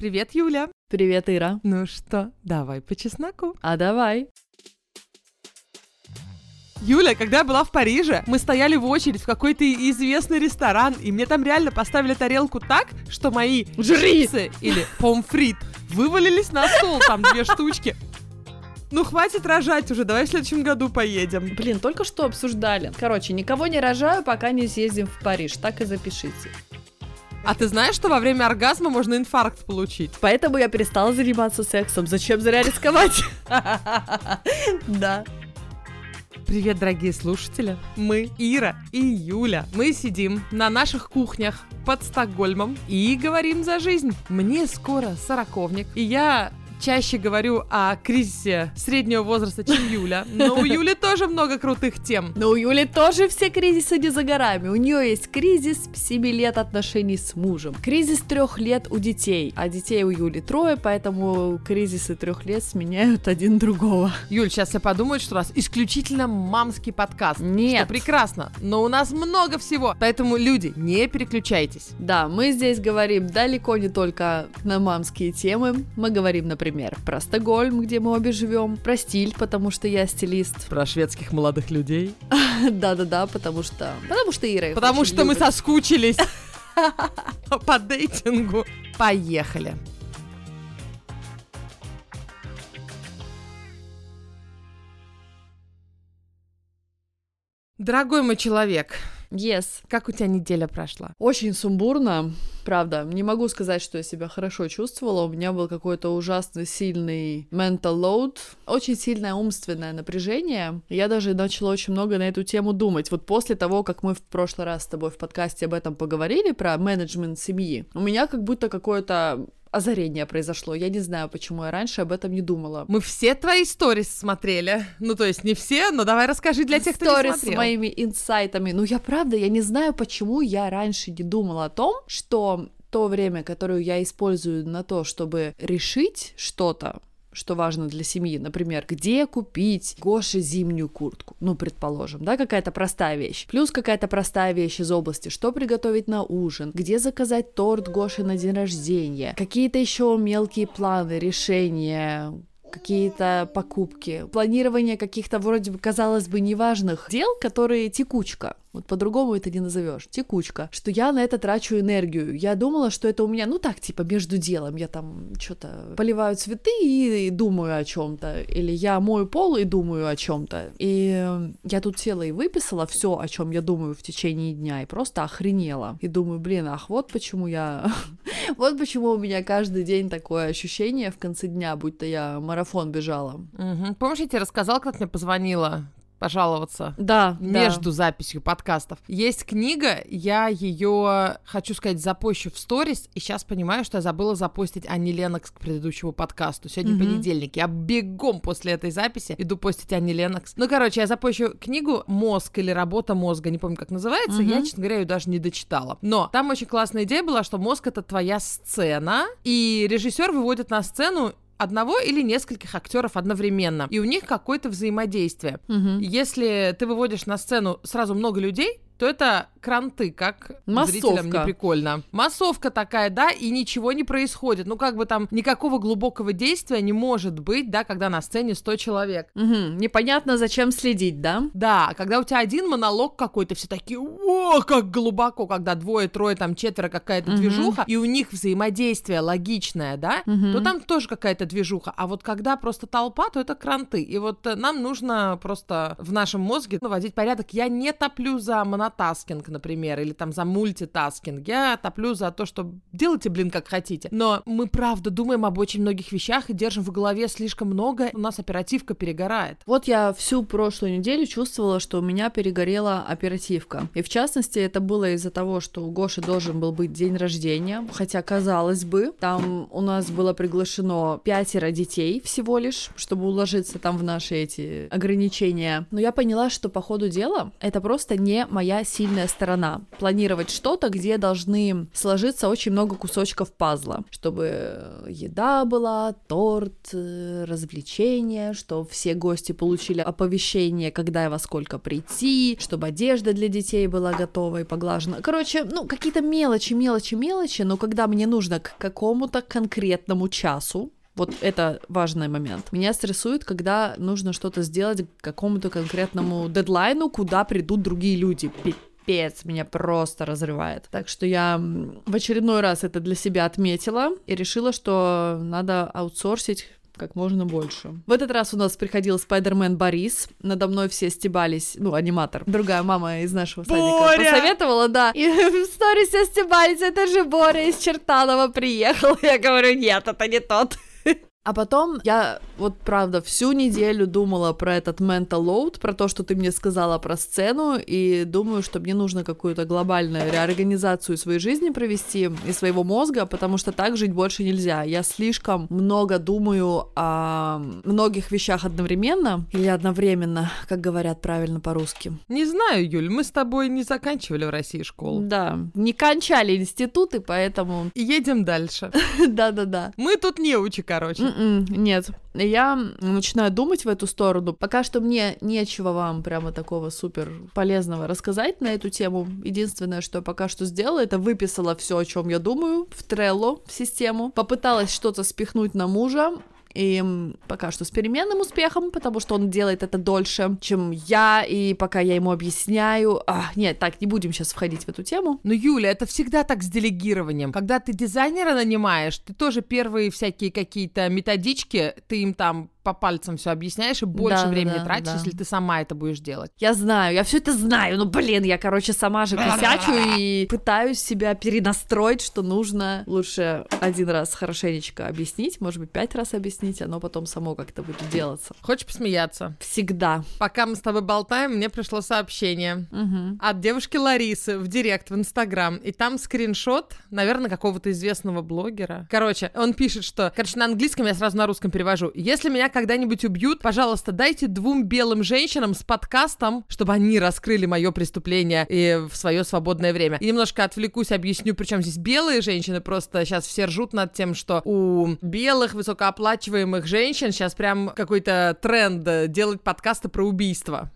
Привет, Юля. Привет, Ира. Ну что, давай по чесноку. А давай. Юля, когда я была в Париже, мы стояли в очередь в какой-то известный ресторан, и мне там реально поставили тарелку так, что мои Жри! чипсы или помфрит вывалились на стол, там две штучки. Ну, хватит рожать уже, давай в следующем году поедем. Блин, только что обсуждали. Короче, никого не рожаю, пока не съездим в Париж. Так и запишите. А ты знаешь, что во время оргазма можно инфаркт получить? Поэтому я перестала заниматься сексом. Зачем зря рисковать? Да. Привет, дорогие слушатели. Мы, Ира и Юля. Мы сидим на наших кухнях под Стокгольмом и говорим за жизнь. Мне скоро сороковник, и я чаще говорю о кризисе среднего возраста, чем Юля. Но у Юли тоже много крутых тем. Но у Юли тоже все кризисы не за горами. У нее есть кризис 7 лет отношений с мужем. Кризис трех лет у детей. А детей у Юли трое, поэтому кризисы трех лет сменяют один другого. Юль, сейчас все подумают, что у нас исключительно мамский подкаст. Нет. Что прекрасно. Но у нас много всего. Поэтому, люди, не переключайтесь. Да, мы здесь говорим далеко не только на мамские темы. Мы говорим, например, про Стокгольм, где мы обе живем, про стиль, потому что я стилист. Про шведских молодых людей. Да-да-да, потому что... Потому что Ира Потому что мы соскучились по дейтингу. Поехали. Дорогой мой человек, Yes. как у тебя неделя прошла? Очень сумбурно, правда. Не могу сказать, что я себя хорошо чувствовала. У меня был какой-то ужасно сильный mental load, очень сильное умственное напряжение. Я даже начала очень много на эту тему думать. Вот после того, как мы в прошлый раз с тобой в подкасте об этом поговорили, про менеджмент семьи, у меня как будто какое-то озарение произошло. Я не знаю, почему я раньше об этом не думала. Мы все твои сторис смотрели. Ну, то есть не все, но давай расскажи для тех, кто не Сторис с смотрел. моими инсайтами. Ну, я правда, я не знаю, почему я раньше не думала о том, что то время, которое я использую на то, чтобы решить что-то, что важно для семьи, например, где купить Гоше зимнюю куртку, ну, предположим, да, какая-то простая вещь, плюс какая-то простая вещь из области, что приготовить на ужин, где заказать торт Гоше на день рождения, какие-то еще мелкие планы, решения, какие-то покупки, планирование каких-то вроде бы, казалось бы, неважных дел, которые текучка. Вот по-другому это не назовешь. Текучка. Что я на это трачу энергию. Я думала, что это у меня, ну так, типа, между делом. Я там что-то поливаю цветы и думаю о чем-то. Или я мою пол и думаю о чем-то. И э, я тут села и выписала все, о чем я думаю в течение дня, и просто охренела. И думаю, блин, ах, вот почему я... Вот почему у меня каждый день такое ощущение в конце дня, будто я марафон бежала. Помнишь, я тебе рассказала, как мне позвонила пожаловаться? Да, между записью подкастов. Есть книга, я ее, хочу сказать, запущу в сторис, и сейчас понимаю, что я забыла запостить Анни Ленокс к предыдущему подкасту. Сегодня Мгм. понедельник, я бегом после этой записи иду постить Анни Ленокс. Ну, короче, я запущу книгу «Мозг» или «Работа мозга», не помню, как называется, Мгм. я, честно говоря, ее даже не дочитала. Но там очень классная идея была, что мозг — это твоя сцена, и режиссер выводит на сцену одного или нескольких актеров одновременно, и у них какое-то взаимодействие. Мгм. Если ты выводишь на сцену сразу много людей, то это кранты, как зрителям Массовка. не прикольно. Массовка такая, да, и ничего не происходит. Ну, как бы там никакого глубокого действия не может быть, да, когда на сцене 100 человек. Мгм. Непонятно, зачем следить, да? Да, когда у тебя один монолог какой-то, все такие, о, как глубоко, когда двое, трое, там четверо какая-то Мгм. движуха, и у них взаимодействие логичное, да, Мгм. то там тоже какая-то движуха. А вот когда просто толпа, то это кранты. И вот э, нам нужно просто в нашем мозге наводить порядок. Я не топлю за монотаскинг, например, или там за мультитаскинг. Я топлю за то, что делайте, блин, как хотите. Но мы правда думаем об очень многих вещах и держим в голове слишком много. У нас оперативка перегорает. Вот я всю прошлую неделю чувствовала, что у меня перегорела оперативка. И в частности, это было из-за того, что у Гоши должен был быть день рождения. Хотя, казалось бы, там у нас было приглашено пятеро детей всего лишь, чтобы уложиться там в наши эти ограничения. Но я поняла, что по ходу дела это просто не моя сильная сторона. Планировать что-то, где должны сложиться очень много кусочков пазла, чтобы еда была, торт, э, развлечения, чтобы все гости получили оповещение, когда и во сколько прийти, чтобы одежда для детей была готова и поглажена. Короче, ну, какие-то мелочи, мелочи, мелочи, но когда мне нужно к какому-то конкретному часу, вот это важный момент. Меня стрессует, когда нужно что-то сделать к какому-то конкретному дедлайну, куда придут другие люди. Пипец, меня просто разрывает. Так что я в очередной раз это для себя отметила и решила, что надо аутсорсить как можно больше. В этот раз у нас приходил Спайдермен Борис. Надо мной все стебались, ну, аниматор. Другая мама из нашего садика Боря! посоветовала, да. И в сторис все стебались, это же Боря из Чертанова приехал. Я говорю, нет, это не тот. А потом я вот правда всю неделю думала про этот mental load, про то, что ты мне сказала про сцену, и думаю, что мне нужно какую-то глобальную реорганизацию своей жизни провести и своего мозга, потому что так жить больше нельзя. Я слишком много думаю о многих вещах одновременно или одновременно, как говорят правильно по-русски. Не знаю, Юль, мы с тобой не заканчивали в России школу. Да, не кончали институты, поэтому... Едем дальше. Да-да-да. Мы тут неучи, короче. М-м, Нет, я начинаю думать в эту сторону. Пока что мне нечего вам прямо такого супер полезного рассказать на эту тему. Единственное, что я пока что сделала, это выписала все, о чем я думаю, в Trello, в систему. Попыталась что-то спихнуть на мужа, и пока что с переменным успехом, потому что он делает это дольше, чем я, и пока я ему объясняю... А, нет, так, не будем сейчас входить в эту тему. Ну, Юля, это всегда так с делегированием. Когда ты дизайнера нанимаешь, ты тоже первые всякие какие-то методички, ты им там по пальцам все объясняешь и больше Да, времени да, тратишь, да. если ты сама это будешь делать. Я знаю, я все это знаю, ну блин, я, короче, сама же косячу и пытаюсь себя перенастроить, что нужно лучше один раз хорошенечко объяснить, может быть, пять раз объяснить, оно потом само как-то будет делаться. Хочешь посмеяться? Всегда. Пока мы с тобой болтаем, мне пришло сообщение Мгм. от девушки Ларисы в директ в Инстаграм, и там скриншот, наверное, какого-то известного блогера. Короче, он пишет, что, короче, на английском я сразу на русском перевожу. Если меня когда-нибудь убьют, пожалуйста, дайте двум белым женщинам с подкастом, чтобы они раскрыли мое преступление и в свое свободное время. И немножко отвлекусь, объясню, причем здесь белые женщины, просто сейчас все ржут над тем, что у белых высокооплачиваемых женщин сейчас прям какой-то тренд э, делать подкасты про убийство.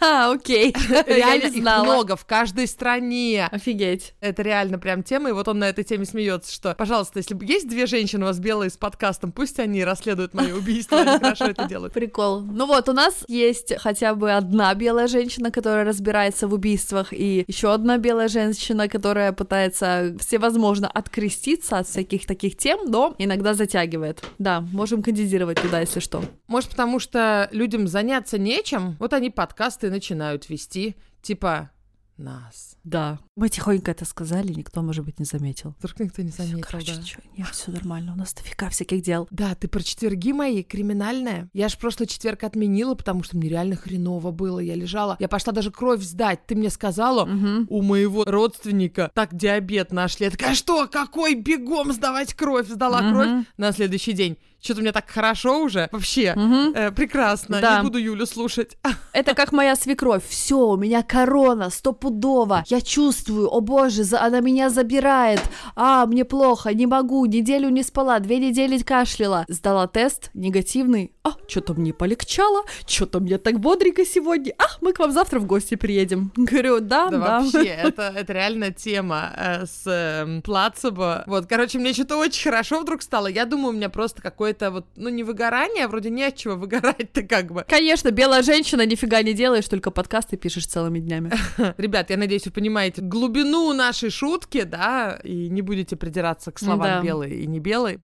Ха, окей. Реально их много в каждой стране. Офигеть. Это реально прям тема, и вот он на этой теме смеется, что, пожалуйста, если есть две женщины у вас белые с подкастом, пусть они расследуют мое убийство, они хорошо это делают. Прикол. Ну вот, у нас есть хотя бы одна белая женщина, которая разбирается в убийствах, и еще одна белая женщина, которая пытается всевозможно откреститься от всяких таких тем, но иногда затягивает. Да, можем кандидировать туда, если что. Может, потому что людям заняться нечем, вот они подкасты начинают вести, типа нас. Да. Мы тихонько это сказали, никто, может быть, не заметил. Вдруг никто не заметил, Короче, да. чё, нет, все нормально, у нас дофига всяких дел. Да, ты про четверги мои, криминальная. Я ж прошлый четверг отменила, потому что мне реально хреново было. Я лежала, я пошла даже кровь сдать. Ты мне сказала, Мгм. у моего родственника так диабет нашли. Я такая, что, какой, бегом сдавать кровь? Сдала Мгм. кровь на следующий день. Что-то мне так хорошо уже. Вообще, Мгм. э, прекрасно. Да. Не буду Юлю слушать. Это как моя свекровь. Все, у меня корона, стопудово. Я чувствую, о боже, за- она меня забирает. А, мне плохо, не могу, неделю не спала, две недели кашляла. Сдала тест, негативный. А, что-то мне полегчало, что-то мне так бодренько сегодня. А, мы к вам завтра в гости приедем. Говорю, да, Да, да. вообще, это, это реально тема э, с эм, плацебо. Вот, короче, мне что-то очень хорошо вдруг стало. Я думаю, у меня просто какое-то вот, ну, не выгорание, а вроде не от чего выгорать-то как бы. Конечно, белая женщина, нифига не делаешь, только подкасты пишешь целыми днями. Ребят, я надеюсь, вы понимаете глубину нашей шутки, да, и не будете придираться к словам Да. белый и не белый.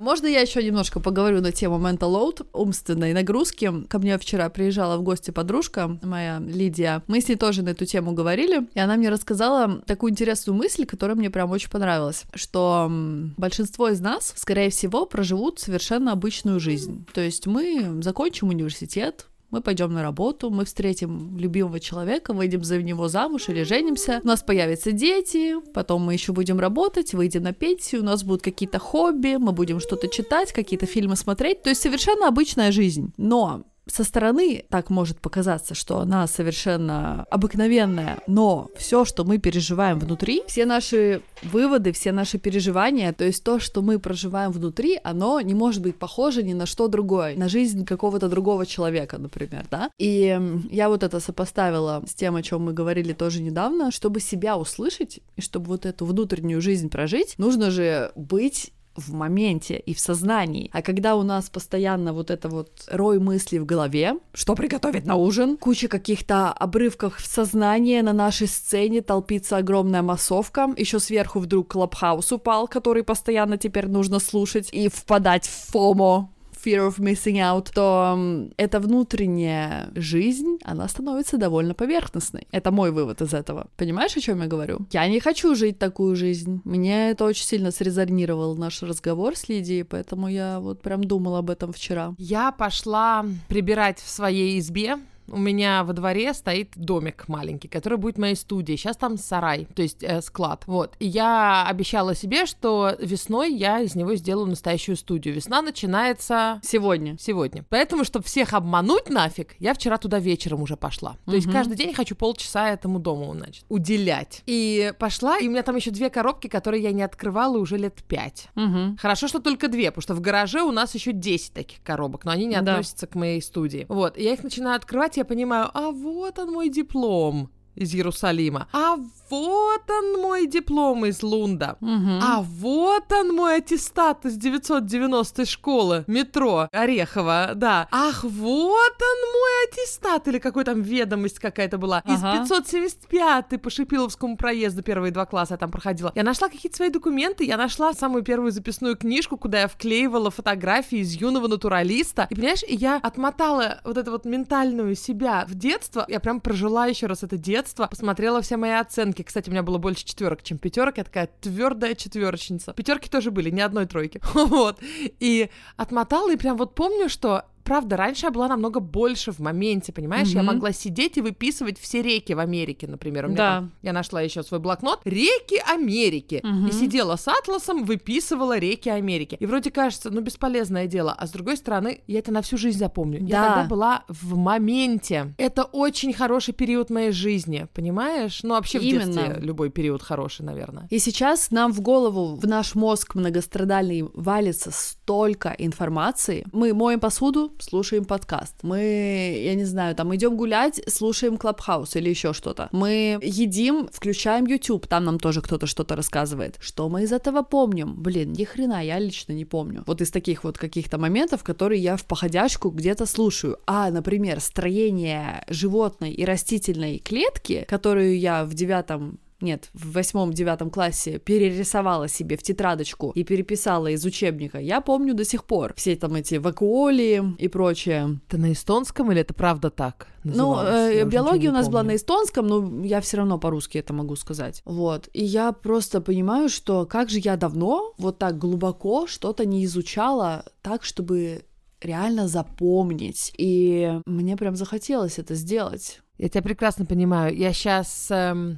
Можно я еще немножко поговорю на тему mental load, умственной нагрузки? Ко мне вчера приезжала в гости подружка моя, Лидия. Мы с ней тоже на эту тему говорили, и она мне рассказала такую интересную мысль, которая мне прям очень понравилась, что большинство из нас, скорее всего, проживут совершенно обычную жизнь. То есть мы закончим университет, мы пойдем на работу, мы встретим любимого человека, выйдем за него замуж или женимся, у нас появятся дети, потом мы еще будем работать, выйдем на пенсию, у нас будут какие-то хобби, мы будем что-то читать, какие-то фильмы смотреть, то есть совершенно обычная жизнь. Но со стороны так может показаться, что она совершенно обыкновенная, но все, что мы переживаем внутри, все наши выводы, все наши переживания, то есть то, что мы проживаем внутри, оно не может быть похоже ни на что другое, на жизнь какого-то другого человека, например, да. И я вот это сопоставила с тем, о чем мы говорили тоже недавно, чтобы себя услышать и чтобы вот эту внутреннюю жизнь прожить, нужно же быть в моменте и в сознании. А когда у нас постоянно вот это вот рой мыслей в голове, что приготовить на ужин, куча каких-то обрывков в сознании, на нашей сцене толпится огромная массовка, еще сверху вдруг Клабхаус упал, который постоянно теперь нужно слушать и впадать в фомо, fear of missing out, то эта внутренняя жизнь, она становится довольно поверхностной. Это мой вывод из этого. Понимаешь, о чем я говорю? Я не хочу жить такую жизнь. Мне это очень сильно срезонировал наш разговор с Лидией, поэтому я вот прям думала об этом вчера. Я пошла прибирать в своей избе, у меня во дворе стоит домик маленький, который будет моей студией. Сейчас там сарай, то есть э, склад. Вот. И я обещала себе, что весной я из него сделаю настоящую студию. Весна начинается... Сегодня. Сегодня. Поэтому, чтобы всех обмануть нафиг, я вчера туда вечером уже пошла. То есть каждый день хочу полчаса этому дому, значит, уделять. И пошла, и у меня там еще две коробки, которые я не открывала уже лет пять. Угу. Хорошо, что только две, потому что в гараже у нас еще 10 таких коробок, но они не Да. относятся к моей студии. Вот, и я их начинаю открывать, я понимаю, а вот он мой диплом из Иерусалима. А вот он мой диплом из Лунда. Угу. А вот он мой аттестат из 990 школы метро Орехова, да. Ах, вот он мой аттестат, или какой там ведомость какая-то была. Из Ага. 575 по Шипиловскому проезду первые два класса я там проходила. Я нашла какие-то свои документы, я нашла самую первую записную книжку, куда я вклеивала фотографии из юного натуралиста. И понимаешь, я отмотала вот эту вот ментальную себя в детство. Я прям прожила еще раз это детство, посмотрела все мои оценки. Кстати, у меня было больше четверок, чем пятерок. Я такая твердая четверочница. Пятерки тоже были, ни одной тройки. Вот. И отмотала, и прям вот помню, что Правда, раньше я была намного больше в моменте, понимаешь? Я Мгм. могла сидеть и выписывать все реки в Америке, например. У меня Да. там- я нашла еще свой блокнот. Реки Америки. Мгм. И сидела с атласом, выписывала реки Америки. И вроде кажется, ну, бесполезное дело. А с другой стороны, я это на всю жизнь запомню. Я Да. тогда была в моменте. Это очень хороший период моей жизни, понимаешь? Ну, вообще в Именно. детстве любой период хороший, наверное. И сейчас нам в голову, в наш мозг многострадальный валится столько информации. Мы моем посуду, слушаем подкаст. Мы, я не знаю, там идем гулять, слушаем Клабхаус или еще что-то. Мы едим, включаем YouTube, там нам тоже кто-то что-то рассказывает. Что мы из этого помним? Блин, ни хрена, я лично не помню. Вот из таких вот каких-то моментов, которые я в походяшку где-то слушаю. А, например, строение животной и растительной клетки, которую я в девятом нет, в восьмом-девятом классе перерисовала себе в тетрадочку и переписала из учебника, я помню до сих пор. Все там эти вакуоли и прочее. Это на эстонском или это правда так? Ну, э, биология у нас была помню. на эстонском, но я все равно по-русски это могу сказать. Вот. И я просто понимаю, что как же я давно вот так глубоко что-то не изучала так, чтобы реально запомнить. И мне прям захотелось это сделать. Я тебя прекрасно понимаю. Я сейчас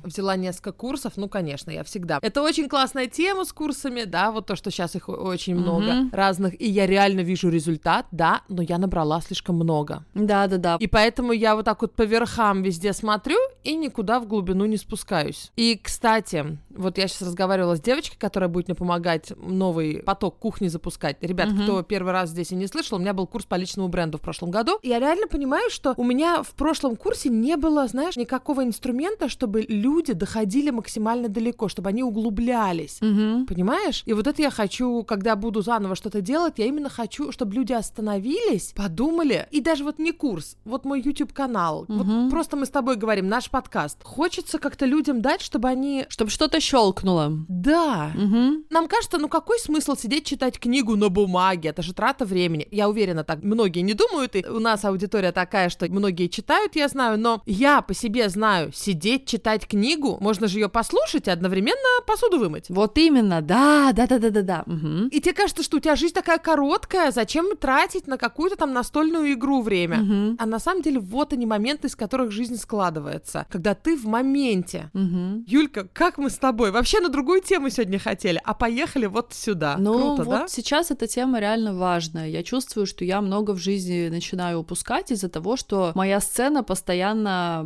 взяла несколько курсов, ну, конечно, я всегда. Это очень классная тема с курсами, да, вот то, что сейчас их очень много Мгм. разных, и я реально вижу результат, да, но я набрала слишком много. Да-да-да. И поэтому я вот так вот по верхам везде смотрю и никуда в глубину не спускаюсь. И, кстати, вот я сейчас разговаривала с девочкой, которая будет мне помогать новый поток кухни запускать. Ребят, Мгм. кто первый раз здесь и не слышал, у меня был курс по личному бренду в прошлом году. Я реально понимаю, что у меня в прошлом курсе не было, знаешь, никакого инструмента, чтобы люди доходили максимально далеко, чтобы они углублялись. Мгм. Понимаешь? И вот это я хочу, когда буду заново что-то делать, я именно хочу, чтобы люди остановились, подумали, и даже вот не курс, вот мой YouTube-канал, Мгм. вот просто мы с тобой говорим, наш подкаст. Хочется как-то людям дать, чтобы они... Чтобы что-то щелкнуло. Да, Мгм. нам кажется, ну какой смысл сидеть читать книгу на бумаге? Это же трата времени. Я уверена, так многие не думают, и у нас аудитория такая, что многие читают, я знаю, но я по себе знаю, сидеть читать книгу, можно же ее послушать и одновременно посуду вымыть. Вот именно, да, да, да, да, да, да. Мгм. И тебе кажется, что у тебя жизнь такая короткая, зачем тратить на какую-то там настольную игру время? Мгм. А на самом деле вот они моменты, из которых жизнь складывается. Когда ты в моменте. Мгм. Юлька, как мы с тобой тобой. Вообще на другую тему сегодня хотели, а поехали вот сюда. Ну, Круто, вот да? сейчас эта тема реально важная. Я чувствую, что я много в жизни начинаю упускать из-за того, что моя сцена постоянно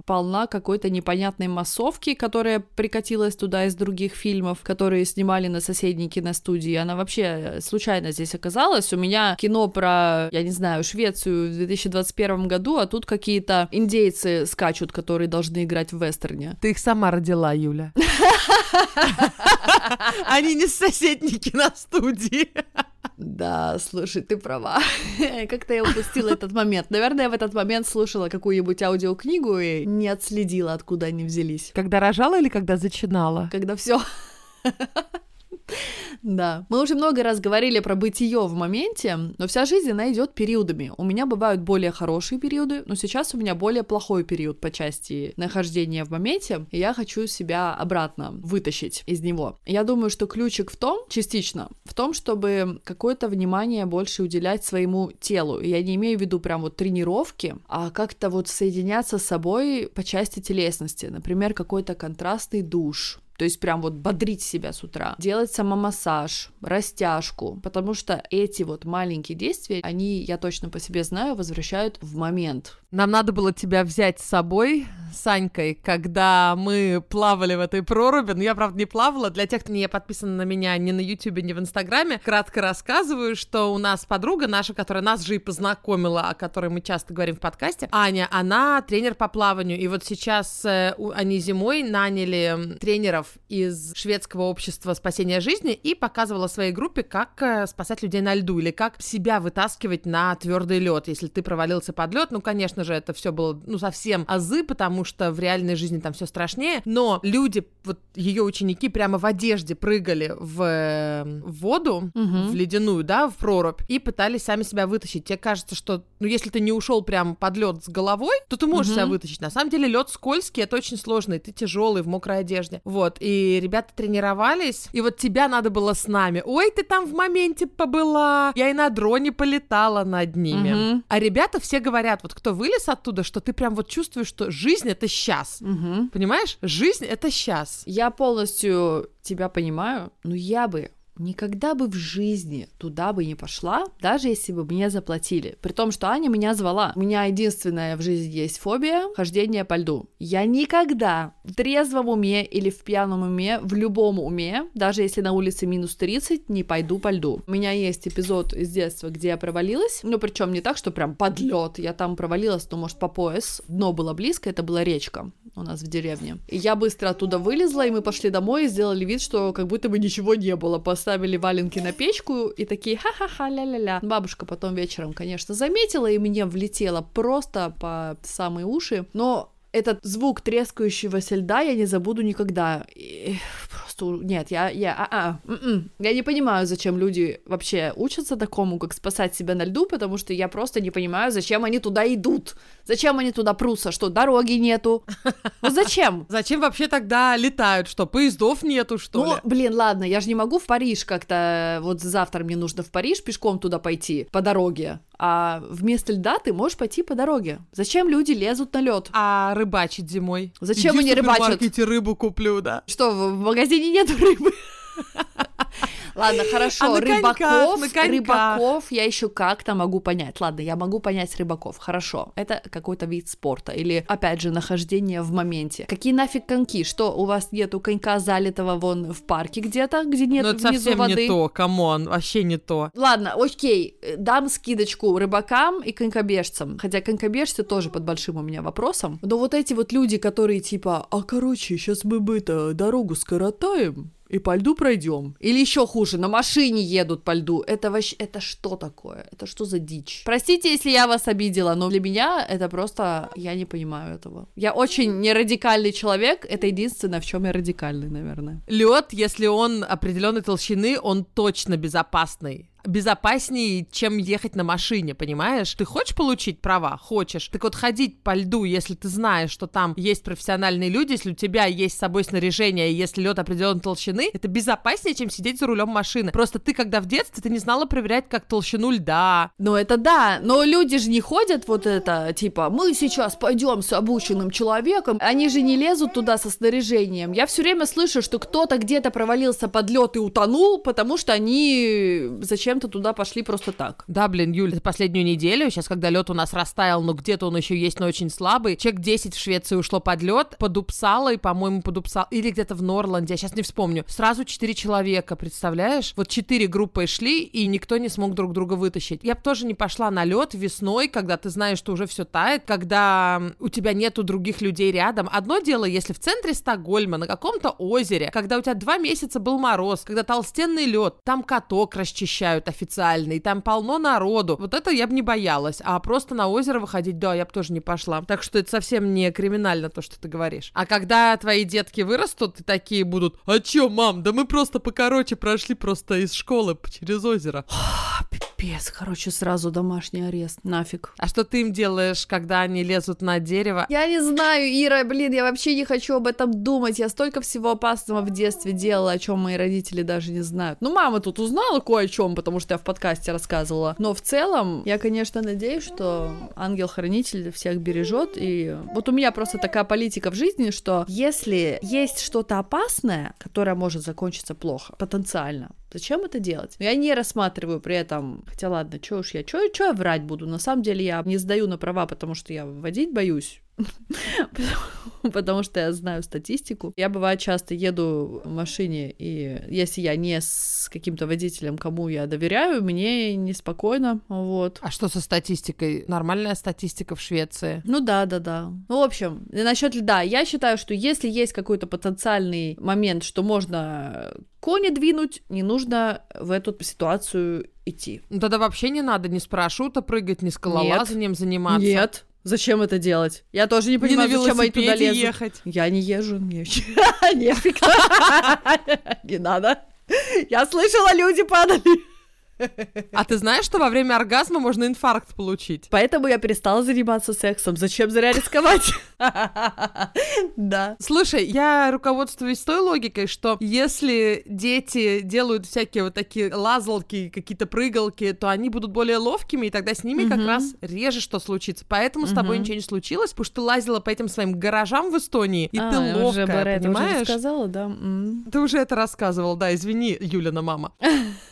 полна какой-то непонятной массовки, которая прикатилась туда из других фильмов, которые снимали на соседней киностудии. Она вообще случайно здесь оказалась. У меня кино про, я не знаю, Швецию в 2021 году, а тут какие-то индейцы скачут, которые должны играть в вестерне. Ты их сама родила, Юля. Они не с соседней киностудии. Да, слушай, ты права. Как-то я упустила этот момент. Наверное, я в этот момент слушала какую-нибудь аудиокнигу и не отследила, откуда они взялись. Когда рожала или когда зачинала? Когда все Да, мы уже много раз говорили про бытие в моменте, но вся жизнь, она идет периодами. У меня бывают более хорошие периоды, но сейчас у меня более плохой период по части нахождения в моменте, и я хочу себя обратно вытащить из него. Я думаю, что ключик в том, частично, в том, чтобы какое-то внимание больше уделять своему телу. Я не имею в виду прям вот тренировки, а как-то вот соединяться с собой по части телесности. Например, какой-то контрастный душ, то есть прям вот бодрить себя с утра, делать самомассаж, растяжку, потому что эти вот маленькие действия, они, я точно по себе знаю, возвращают в момент. Нам надо было тебя взять с собой, Санькой, когда мы плавали в этой проруби. Но я, правда, не плавала. Для тех, кто не подписан на меня ни на Ютубе, ни в Инстаграме, кратко рассказываю, что у нас подруга наша, которая нас же и познакомила, о которой мы часто говорим в подкасте, Аня, она тренер по плаванию. И вот сейчас э, они зимой наняли тренеров из шведского общества спасения жизни и показывала своей группе, как э, спасать людей на льду или как себя вытаскивать на твердый лед. Если ты провалился под лед, ну, конечно же, это все было, ну, совсем азы, потому что в реальной жизни там все страшнее. Но люди, вот ее ученики прямо в одежде прыгали в, э, в воду, Мгм. в ледяную, да, в прорубь, и пытались сами себя вытащить. Тебе кажется, что, ну, если ты не ушел прям под лед с головой, то ты можешь Мгм. себя вытащить. На самом деле лед скользкий, это очень сложно, и ты тяжелый в мокрой одежде. Вот, и ребята тренировались, и вот тебя надо было с нами. Ой, ты там в моменте побыла, я и на дроне полетала над ними. Мгм. А ребята все говорят, вот кто вылез оттуда, что ты прям вот чувствуешь, что жизнь это сейчас. Мгм. Понимаешь? Жизнь это сейчас. Я полностью тебя понимаю, но я бы никогда бы в жизни туда бы не пошла, даже если бы мне заплатили. При том, что Аня меня звала. У меня единственная в жизни есть фобия — хождение по льду. Я никогда в трезвом уме или в пьяном уме, в любом уме, даже если на улице минус 30, не пойду по льду. У меня есть эпизод из детства, где я провалилась, ну причем не так, что прям под лед. Я там провалилась, ну может по пояс. Дно было близко, это была речка у нас в деревне. И я быстро оттуда вылезла, и мы пошли домой и сделали вид, что как будто бы ничего не было. Поставили валенки на печку и такие ха-ха-ха, ля-ля-ля. Бабушка потом вечером, конечно, заметила, и мне влетело просто по самые уши. Но этот звук трескающегося льда я не забуду никогда. И просто нет, я я а, а, м-м. я не понимаю, зачем люди вообще учатся такому, как спасать себя на льду, потому что я просто не понимаю, зачем они туда идут, зачем они туда прутся, что дороги нету, ну зачем? Зачем вообще тогда летают? Что, поездов нету, что ну, ли? блин, ладно, я же не могу в Париж как-то, вот завтра мне нужно в Париж пешком туда пойти, по дороге, а вместо льда ты можешь пойти по дороге. Зачем люди лезут на лед? А рыбачить зимой? Зачем Иди они в рыбачат? супермаркете рыбу куплю, да. Что, в в магазине нет рыбы? Ладно, хорошо, А на коньках, рыбаков, коньках. рыбаков я еще как-то могу понять. Ладно, я могу понять рыбаков, хорошо. Это какой-то вид спорта или, опять же, нахождение в моменте. Какие нафиг коньки? Что, у вас нету конька залитого вон в парке где-то, где нет Но это внизу совсем воды? не то, come on, вообще не то. Ладно, окей, э, дам скидочку рыбакам и конькобежцам. Хотя конькобежцы тоже под большим у меня вопросом. Но вот эти вот люди, которые типа, а короче, сейчас мы бы это дорогу скоротаем и по льду пройдем. Или еще хуже, на машине едут по льду. Это вообще, это что такое? Это что за дичь? Простите, если я вас обидела, но для меня это просто, я не понимаю этого. Я очень нерадикальный человек, это единственное, в чем я радикальный, наверное. Лед, если он определенной толщины, он точно безопасный. Безопаснее, чем ехать на машине, понимаешь? Ты хочешь получить права? Хочешь. Так вот, ходить по льду, если ты знаешь, что там есть профессиональные люди, если у тебя есть с собой снаряжение, и если лед определенной толщины, это безопаснее, чем сидеть за рулем машины. Просто ты, когда в детстве, ты не знала проверять как толщину льда. Ну, это да, но люди же не ходят вот это, типа, мы сейчас пойдем с обученным человеком, они же не лезут туда со снаряжением. Я все время слышу, что кто-то где-то провалился под лед и утонул, потому что они зачем-то туда пошли просто так. Да, блин, Юль, последнюю неделю, сейчас, когда лед у нас растаял, но где-то он еще есть, но очень слабый, человек 10 в Швеции ушло под лед, под Упсалой, по-моему, под Упсал, или где-то в Норланде, я сейчас не вспомню. Сразу 4 человека, представляешь? Вот 4 группы шли, и никто не смог друг друга вытащить. Я бы тоже не пошла на лед весной, когда ты знаешь, что уже все тает, когда у тебя нету других людей рядом. Одно дело, если в центре Стокгольма, на каком-то озере, когда у тебя два месяца был мороз, когда толстенный лед, там каток расчищают официальный, там полно народу. Вот это я бы не боялась. А просто на озеро выходить, да, я бы тоже не пошла. Так что это совсем не криминально то, что ты говоришь. А когда твои детки вырастут, и такие будут, а чё, мам, да мы просто покороче прошли просто из школы через озеро. Пипец, короче, сразу домашний арест, нафиг. А что ты им делаешь, когда они лезут на дерево? Я не знаю, Ира, блин, я вообще не хочу об этом думать. Я столько всего опасного в детстве делала, о чем мои родители даже не знают. Ну, мама тут узнала кое о чем, потому что я в подкасте рассказывала. Но в целом, я, конечно, надеюсь, что ангел-хранитель всех бережет. И вот у меня просто такая политика в жизни, что если есть что-то опасное, которое может закончиться плохо, потенциально, Зачем это делать? Я не рассматриваю при этом, хотя ладно, что уж я, что я врать буду? На самом деле я не сдаю на права, потому что я водить боюсь. потому что я знаю статистику. Я, бывает, часто еду в машине, и если я не с каким-то водителем, кому я доверяю, мне неспокойно, вот. А что со статистикой? Нормальная статистика в Швеции? Ну да, да, да. Ну, в общем, насчет льда, я считаю, что если есть какой-то потенциальный момент, что можно кони двинуть, не нужно в эту ситуацию идти. Ну, тогда вообще не надо ни с парашюта прыгать, ни скалолазанием Нет. заниматься. Нет. Зачем это делать? Я тоже не понимаю, не зачем они туда лезут. ехать. Я не езжу, мне. Не надо. Я слышала, люди падали. А ты знаешь, что во время оргазма можно инфаркт получить? Поэтому я перестала заниматься сексом. Зачем зря рисковать? Да. Слушай, я руководствуюсь той логикой, что если дети делают всякие вот такие лазалки, какие-то прыгалки, то они будут более ловкими, и тогда с ними как раз реже что случится. Поэтому с тобой ничего не случилось, потому что ты лазила по этим своим гаражам в Эстонии, и ты ловкая, понимаешь? Ты уже это рассказывал, да, извини, Юлина мама.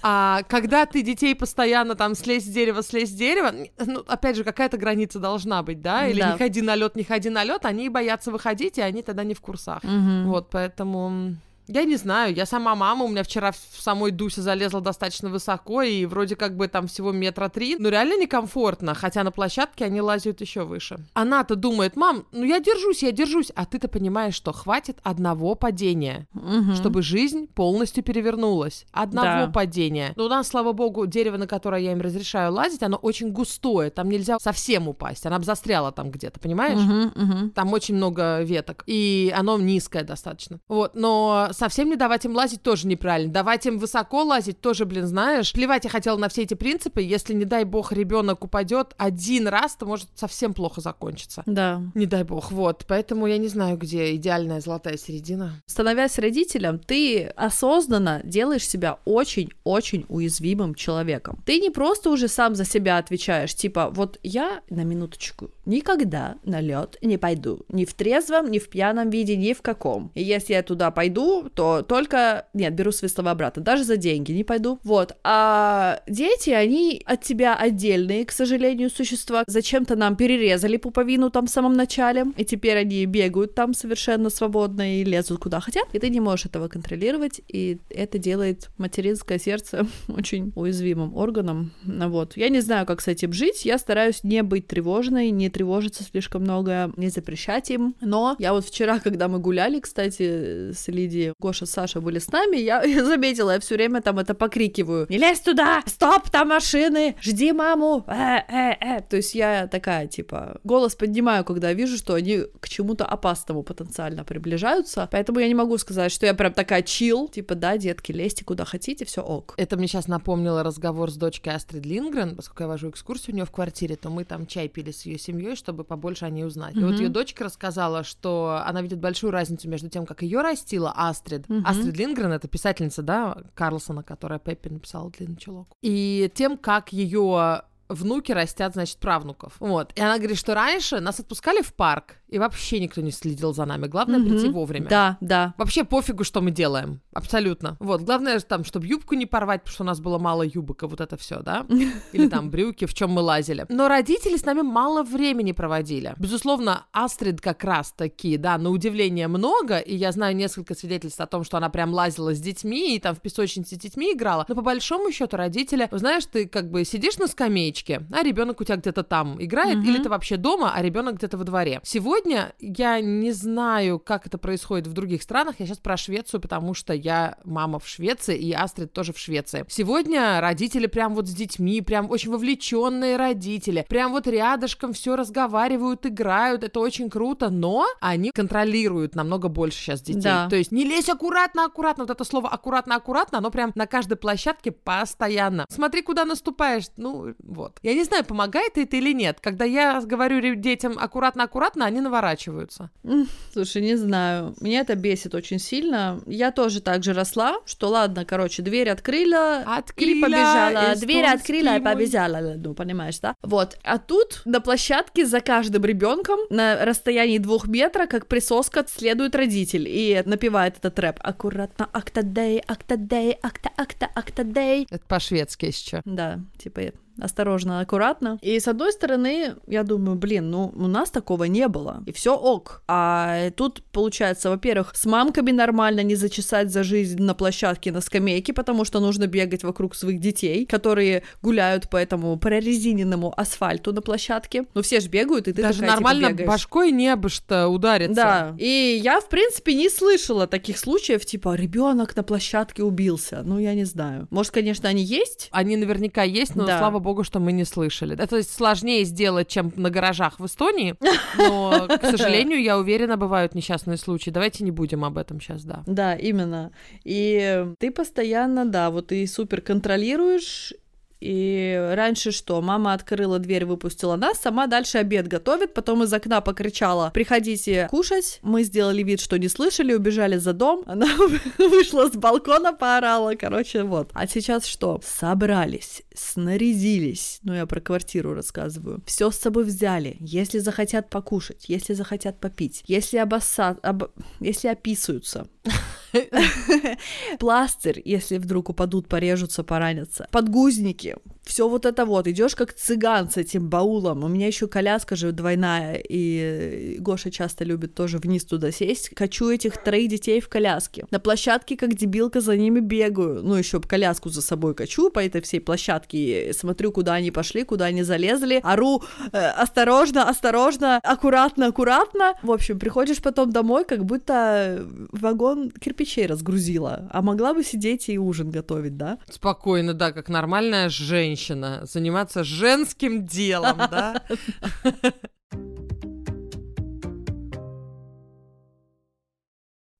А когда ты детей постоянно там слезь с дерева, слезь с дерева, ну, опять же, какая-то граница должна быть, да? Или Да. не ходи на лед, не ходи на лед, они боятся выходить, и они тогда не в курсах. Мгм. Вот, поэтому... Я не знаю, я сама мама, у меня вчера в самой Дусе залезла достаточно высоко, и вроде как бы там всего метра три, но реально некомфортно, хотя на площадке они лазят еще выше. Она-то думает, мам, ну я держусь, я держусь, а ты-то понимаешь, что хватит одного падения, Мгм. чтобы жизнь полностью перевернулась. Одного Да. падения. Но у нас, слава богу, дерево, на которое я им разрешаю лазить, оно очень густое, там нельзя совсем упасть, она бы застряла там где-то, понимаешь? Мгм, мгм. Там очень много веток, и оно низкое достаточно. Вот, но совсем не давать им лазить тоже неправильно. Давать им высоко лазить тоже, блин, знаешь. Плевать я хотела на все эти принципы. Если, не дай бог, ребенок упадет один раз, то может совсем плохо закончиться. Да. Не дай бог, вот. Поэтому я не знаю, где идеальная золотая середина. Становясь родителем, ты осознанно делаешь себя очень-очень уязвимым человеком. Ты не просто уже сам за себя отвечаешь, типа, вот я на минуточку никогда на лед не пойду. Ни в трезвом, ни в пьяном виде, ни в каком. И если я туда пойду, то только... Нет, беру свои слова обратно. Даже за деньги не пойду. Вот. А дети, они от тебя отдельные, к сожалению, существа. Зачем-то нам перерезали пуповину там в самом начале, и теперь они бегают там совершенно свободно и лезут куда хотят, и ты не можешь этого контролировать, и это делает материнское сердце очень уязвимым органом. Вот. Я не знаю, как с этим жить, я стараюсь не быть тревожной, не тревожиться слишком много, не запрещать им, но я вот вчера, когда мы гуляли, кстати, с Лидией, Гоша с Сашей были с нами, я, я заметила, я все время там это покрикиваю. Не лезь туда! Стоп, там машины! Жди маму! Э, э, э. То есть я такая, типа, голос поднимаю, когда вижу, что они к чему-то опасному потенциально приближаются. Поэтому я не могу сказать, что я прям такая чил. Типа, да, детки, лезьте куда хотите, все ок. Это мне сейчас напомнило разговор с дочкой Астрид Лингрен, поскольку я вожу экскурсию у нее в квартире, то мы там чай пили с ее семьей, чтобы побольше о ней узнать. Mm-hmm. И вот ее дочка рассказала, что она видит большую разницу между тем, как ее растила Астрид. Mm-hmm. Астрид Лингрен это писательница, да, Карлсона, которая Пеппи написала длинный чулок. И тем, как ее внуки растят, значит, правнуков. Вот. И она говорит, что раньше нас отпускали в парк, и вообще никто не следил за нами. Главное mm-hmm. прийти вовремя. Да, да. Вообще пофигу, что мы делаем. Абсолютно. Вот. Главное там, чтобы юбку не порвать, потому что у нас было мало юбок, и вот это все, да? Или там брюки, в чем мы лазили. Но родители с нами мало времени проводили. Безусловно, Астрид как раз таки, да, на удивление много, и я знаю несколько свидетельств о том, что она прям лазила с детьми и там в песочнице с детьми играла. Но по большому счету родители, знаешь, ты как бы сидишь на скамеечке, а ребенок у тебя где-то там играет, mm-hmm. или ты вообще дома, а ребенок где-то во дворе. Сегодня Сегодня я не знаю, как это происходит в других странах. Я сейчас про Швецию, потому что я мама в Швеции, и Астрид тоже в Швеции. Сегодня родители прям вот с детьми, прям очень вовлеченные родители, прям вот рядышком все разговаривают, играют. Это очень круто, но они контролируют намного больше сейчас детей. Да. То есть не лезь аккуратно, аккуратно. Вот это слово аккуратно, аккуратно, оно прям на каждой площадке постоянно. Смотри, куда наступаешь. Ну, вот. Я не знаю, помогает это или нет. Когда я говорю детям аккуратно, аккуратно, они наворачиваются? Слушай, не знаю. Меня это бесит очень сильно. Я тоже так же росла, что ладно, короче, дверь открыла, открыла и побежала. Дверь открыла и побежала, ну, понимаешь, да? Вот. А тут на площадке за каждым ребенком на расстоянии двух метров, как присоска, следует родитель и напевает этот рэп. Аккуратно, актадей, актадей, акта, акта, актадей. Это по-шведски еще. Да, типа осторожно, аккуратно. И с одной стороны, я думаю, блин, ну у нас такого не было, и все ок. А тут получается, во-первых, с мамками нормально не зачесать за жизнь на площадке, на скамейке, потому что нужно бегать вокруг своих детей, которые гуляют по этому прорезиненному асфальту на площадке. Ну все же бегают, и ты Даже такая, типа, нормально типа, бегаешь. башкой не об что удариться. Да. И я, в принципе, не слышала таких случаев, типа ребенок на площадке убился. Ну, я не знаю. Может, конечно, они есть. Они наверняка есть, но да. слава богу, что мы не слышали. Это сложнее сделать, чем на гаражах в Эстонии, но, к сожалению, я уверена, бывают несчастные случаи. Давайте не будем об этом сейчас, да. Да, именно. И ты постоянно, да, вот ты супер контролируешь, и раньше что? Мама открыла дверь, выпустила нас, сама дальше обед готовит, потом из окна покричала «Приходите кушать». Мы сделали вид, что не слышали, убежали за дом. Она вышла с балкона, поорала. Короче, вот. А сейчас что? Собрались, снарядились. Ну, я про квартиру рассказываю. Все с собой взяли. Если захотят покушать, если захотят попить, если обосса... об... если описываются. Пластырь, если вдруг упадут, порежутся, поранятся. Подгузники, все вот это вот, идешь как цыган с этим баулом. У меня еще коляска же двойная, и Гоша часто любит тоже вниз туда сесть. Качу этих троих детей в коляске. На площадке, как дебилка, за ними бегаю. Ну, еще коляску за собой качу по этой всей площадке, смотрю, куда они пошли, куда они залезли, ору э, осторожно, осторожно, аккуратно, аккуратно. В общем, приходишь потом домой, как будто вагон кирпичей разгрузила, а могла бы сидеть и ужин готовить, да? Спокойно, да, как нормальная женщина женщина, заниматься женским делом, да?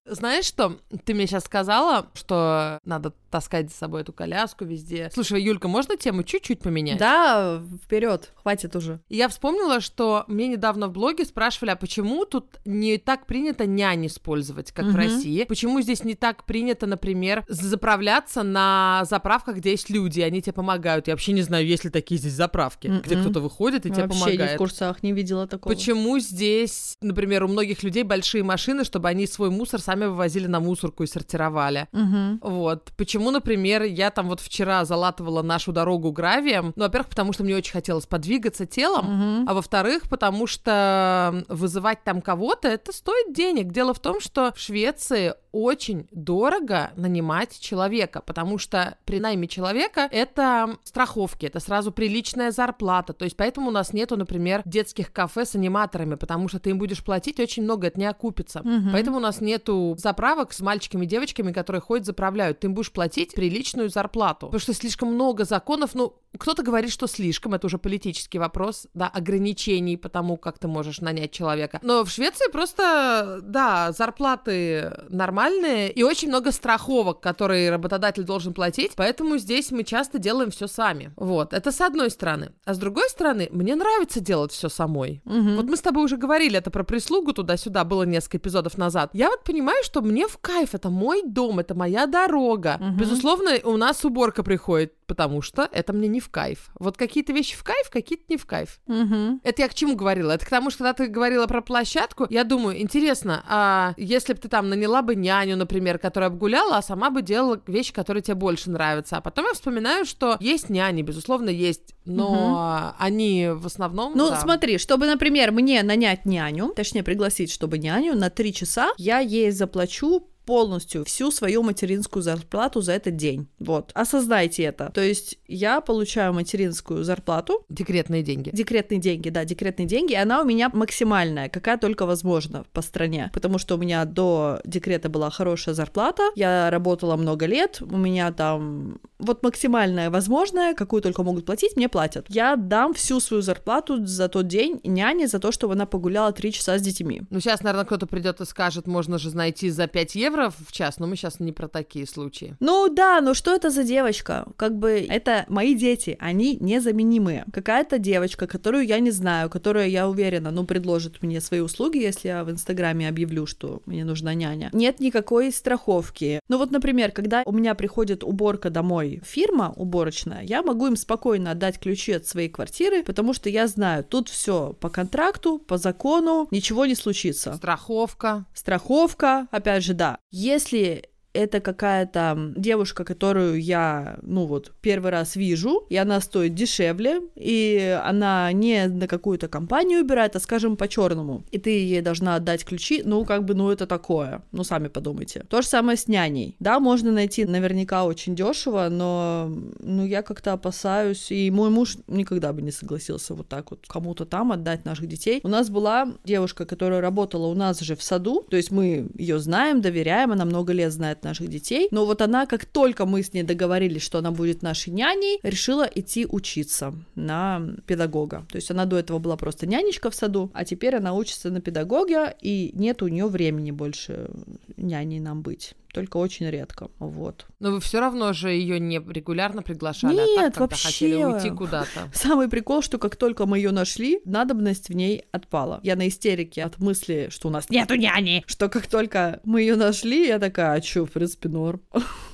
Знаешь что? Ты мне сейчас сказала, что надо таскать за собой эту коляску везде. Слушай, Юлька, можно тему чуть-чуть поменять? Да, вперед, хватит уже. Я вспомнила, что мне недавно в блоге спрашивали, а почему тут не так принято нянь использовать, как угу. в России? Почему здесь не так принято, например, заправляться на заправках, где есть люди, они тебе помогают? Я вообще не знаю, есть ли такие здесь заправки, Mm-mm. где м-м. кто-то выходит и тебе вообще помогает. Вообще не в курсах, не видела такого. Почему здесь, например, у многих людей большие машины, чтобы они свой мусор сами сами вывозили на мусорку и сортировали. Угу. Вот. Почему, например, я там вот вчера залатывала нашу дорогу гравием? Ну, во-первых, потому что мне очень хотелось подвигаться телом, угу. а во-вторых, потому что вызывать там кого-то, это стоит денег. Дело в том, что в Швеции очень дорого нанимать человека, потому что при найме человека это страховки, это сразу приличная зарплата. То есть поэтому у нас нету, например, детских кафе с аниматорами, потому что ты им будешь платить очень много, это не окупится. Мгм. Поэтому у нас нету заправок с мальчиками и девочками, которые ходят, заправляют. Ты им будешь платить приличную зарплату. Потому что слишком много законов, ну, кто-то говорит, что слишком, это уже политический вопрос, да, ограничений по тому, как ты можешь нанять человека. Но в Швеции просто, да, зарплаты нормальные и очень много страховок, которые работодатель должен платить, поэтому здесь мы часто делаем все сами. Вот, это с одной стороны. А с другой стороны, мне нравится делать все самой. Мгм. Вот мы с тобой уже говорили это про прислугу туда-сюда, было несколько эпизодов назад. Я вот понимаю, что мне в кайф, это мой дом, это моя дорога. Мгм. Безусловно, у нас уборка приходит, потому что это мне не в кайф. Вот какие-то вещи в кайф, какие-то не в кайф. Мгм. Это я к чему говорила? Это к тому, что когда ты говорила про площадку, я думаю, интересно, а если бы ты там наняла бы няню, например, которая бы гуляла, а сама бы делала вещи, которые тебе больше нравятся. А потом я вспоминаю, что есть няни, безусловно, есть, но они в основном... Ну, да. смотри, чтобы, например, мне нанять няню, точнее, пригласить, чтобы няню на три часа, я ей заплачу полностью всю свою материнскую зарплату за этот день. Вот. Осознайте это. То есть я получаю материнскую зарплату, Декретные деньги. декретные деньги, да, декретные деньги, и она у меня максимальная, какая только возможно по стране, потому что у меня до декрета была хорошая зарплата, я работала много лет, у меня там вот максимальная возможная, какую только могут платить, мне платят. Я дам всю свою зарплату за тот день няне за то, чтобы она погуляла три часа с детьми. Ну, сейчас, наверное, кто-то придет и скажет, можно же найти за 5 евро в час, но мы сейчас не про такие случаи. Ну да, но что это за девочка? Как бы это мои дети, они незаменимые. Какая-то девочка, которую я не знаю, которая, я уверена, ну, предложит мне свои услуги, если я в Инстаграме объявлю, что мне нужна няня. Нет никакой страховки. Ну вот, например, когда у меня приходит уборка домой, фирма уборочная, я могу им спокойно отдать ключи от своей квартиры, потому что я знаю, тут все по контракту, по закону, ничего не случится. Страховка. Страховка, опять же, да. Если это какая-то девушка, которую я, ну вот, первый раз вижу, и она стоит дешевле, и она не на какую-то компанию убирает, а, скажем, по-черному, и ты ей должна отдать ключи, ну, как бы, ну, это такое, ну, сами подумайте. То же самое с няней. Да, можно найти наверняка очень дешево, но, ну, я как-то опасаюсь, и мой муж никогда бы не согласился вот так вот кому-то там отдать наших детей. У нас была девушка, которая работала у нас же в саду, то есть мы ее знаем, доверяем, она много лет знает наших детей, но вот она, как только мы с ней договорились, что она будет нашей няней, решила идти учиться на педагога. То есть она до этого была просто нянечка в саду, а теперь она учится на педагога, и нет у нее времени больше няней нам быть. Только очень редко. Вот. Но вы все равно же ее не регулярно приглашали, а Нет, так, когда вообще. хотели уйти куда-то. Самый прикол, что как только мы ее нашли, надобность в ней отпала. Я на истерике от мысли, что у нас нету няни, что как только мы ее нашли, я такая, а чё, в принципе, норм.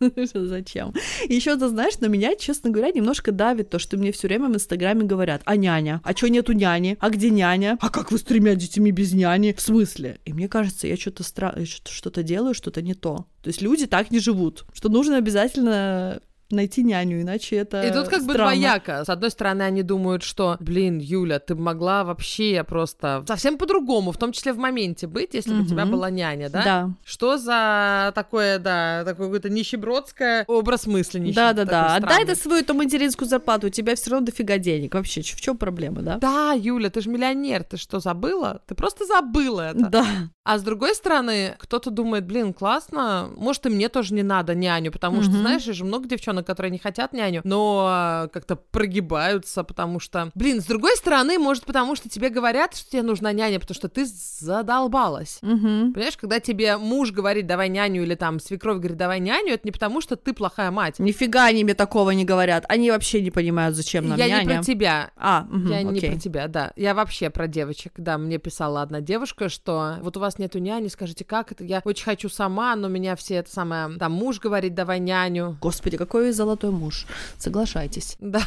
Зачем? Еще ты знаешь, на меня, честно говоря, немножко давит то, что мне все время в Инстаграме говорят, а няня? А чё нету няни? А где няня? А как вы с тремя детьми без няни? В смысле? И мне кажется, я что-то стра... что-то делаю, что-то не то. То есть люди так не живут, что нужно обязательно найти няню, иначе это И тут как бы странно. двояко. С одной стороны, они думают, что, блин, Юля, ты могла вообще просто совсем по-другому, в том числе в моменте быть, если бы у тебя была няня, да? Да. Что за такое, да, такое какое-то нищебродское образ мысли нищ- Да, да, такой да. Отдай ты свою эту материнскую зарплату, у тебя все равно дофига денег. Вообще, в чем проблема, да? Да, Юля, ты же миллионер, ты что, забыла? Ты просто забыла это. Да. А с другой стороны, кто-то думает, блин, классно, может, и мне тоже не надо няню, потому что, Мгм. знаешь, же много девчонок, которые не хотят няню, но как-то прогибаются, потому что, блин, с другой стороны, может, потому что тебе говорят, что тебе нужна няня, потому что ты задолбалась. Мгм. Понимаешь, когда тебе муж говорит, давай няню, или там свекровь говорит, давай няню, это не потому, что ты плохая мать. Нифига они мне такого не говорят. Они вообще не понимают, зачем нам Я няня. не про тебя. А, мгм, Я не окей. про тебя, да. Я вообще про девочек. Да, мне писала одна девушка, что вот у вас нету няни, скажите, как это? Я очень хочу сама, но меня все это самое... Там муж говорит, давай няню. Господи, какой золотой муж. Соглашайтесь. Да.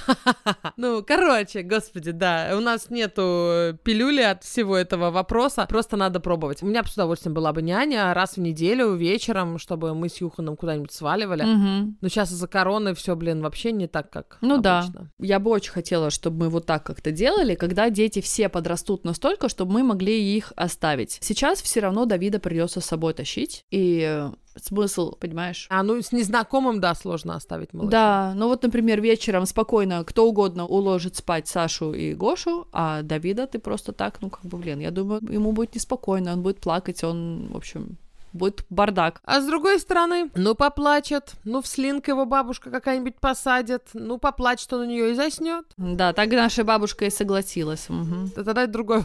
Ну, короче, господи, да. У нас нету пилюли от всего этого вопроса. Просто надо пробовать. У меня бы с удовольствием была бы няня раз в неделю вечером, чтобы мы с Юханом куда-нибудь сваливали. Мгм. Но сейчас из-за короны все, блин, вообще не так, как Ну да. обычно. Я бы очень хотела, чтобы мы вот так как-то делали, когда дети все подрастут настолько, чтобы мы могли их оставить. Сейчас все равно Давида придется с собой тащить. И э, смысл, понимаешь? А ну с незнакомым, да, сложно оставить малыша. Да, ну вот, например, вечером спокойно кто угодно уложит спать Сашу и Гошу, а Давида ты просто так, ну как бы, блин, я думаю, ему будет неспокойно, он будет плакать, он, в общем, будет бардак. А с другой стороны, ну поплачет, ну в слинг его бабушка какая-нибудь посадит, ну поплачет он у нее и заснет. Да, так наша бабушка и согласилась. Угу. Тогда это другое.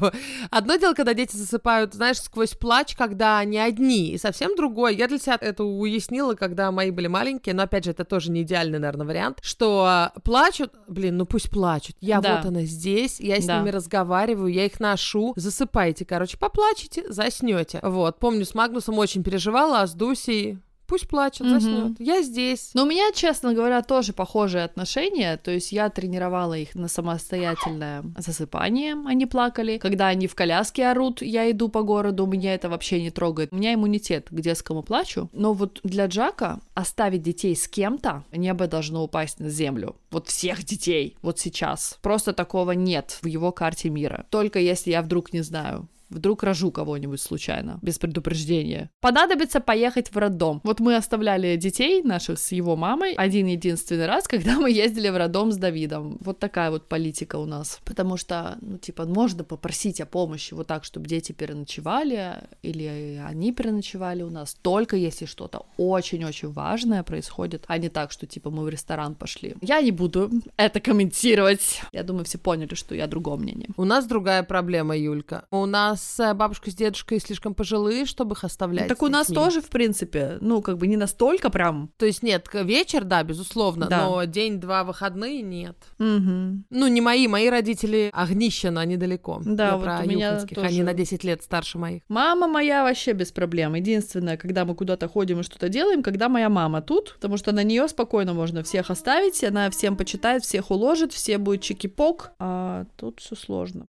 Одно дело, когда дети засыпают, знаешь, сквозь плач, когда они одни, и совсем другое. Я для себя это уяснила, когда мои были маленькие, но опять же, это тоже не идеальный, наверное, вариант, что плачут, блин, ну пусть плачут. Я Да. вот она здесь, я с Да. ними разговариваю, я их ношу, засыпайте, короче, поплачете, заснете. Вот, помню, с Магнусом очень переживала, а с Дусей пусть плачет, Мгм. заснет. Я здесь. Но у меня, честно говоря, тоже похожие отношения. То есть я тренировала их на самостоятельное засыпание, они плакали. Когда они в коляске орут, я иду по городу, меня это вообще не трогает. У меня иммунитет к детскому плачу. Но вот для Джака оставить детей с кем-то, небо должно упасть на землю. Вот всех детей, вот сейчас. Просто такого нет в его карте мира. Только если я вдруг не знаю, Вдруг рожу кого-нибудь случайно, без предупреждения. Понадобится поехать в роддом. Вот мы оставляли детей наших с его мамой один единственный раз, когда мы ездили в роддом с Давидом. Вот такая вот политика у нас. Потому что, ну, типа, можно попросить о помощи вот так, чтобы дети переночевали, или они переночевали у нас, только если что-то очень-очень важное происходит, а не так, что, типа, мы в ресторан пошли. Я не буду это комментировать. Я думаю, все поняли, что я другого мнения. У нас другая проблема, Юлька. У нас э, бабушка с дедушкой слишком пожилые, чтобы их оставлять. так с у нас тоже, в принципе, ну, как бы не настолько прям. То есть нет, вечер, да, безусловно, Да. но день-два выходные нет. Мгм. Ну, не мои, мои родители Огнищено, они далеко. Да, Я вот про у меня тоже. они на 10 лет старше моих. Мама моя вообще без проблем. Единственное, когда мы куда-то ходим и что-то делаем, когда моя мама тут, потому что на нее спокойно можно всех оставить, она всем почитает, всех уложит, все будет чики-пок, а тут все сложно.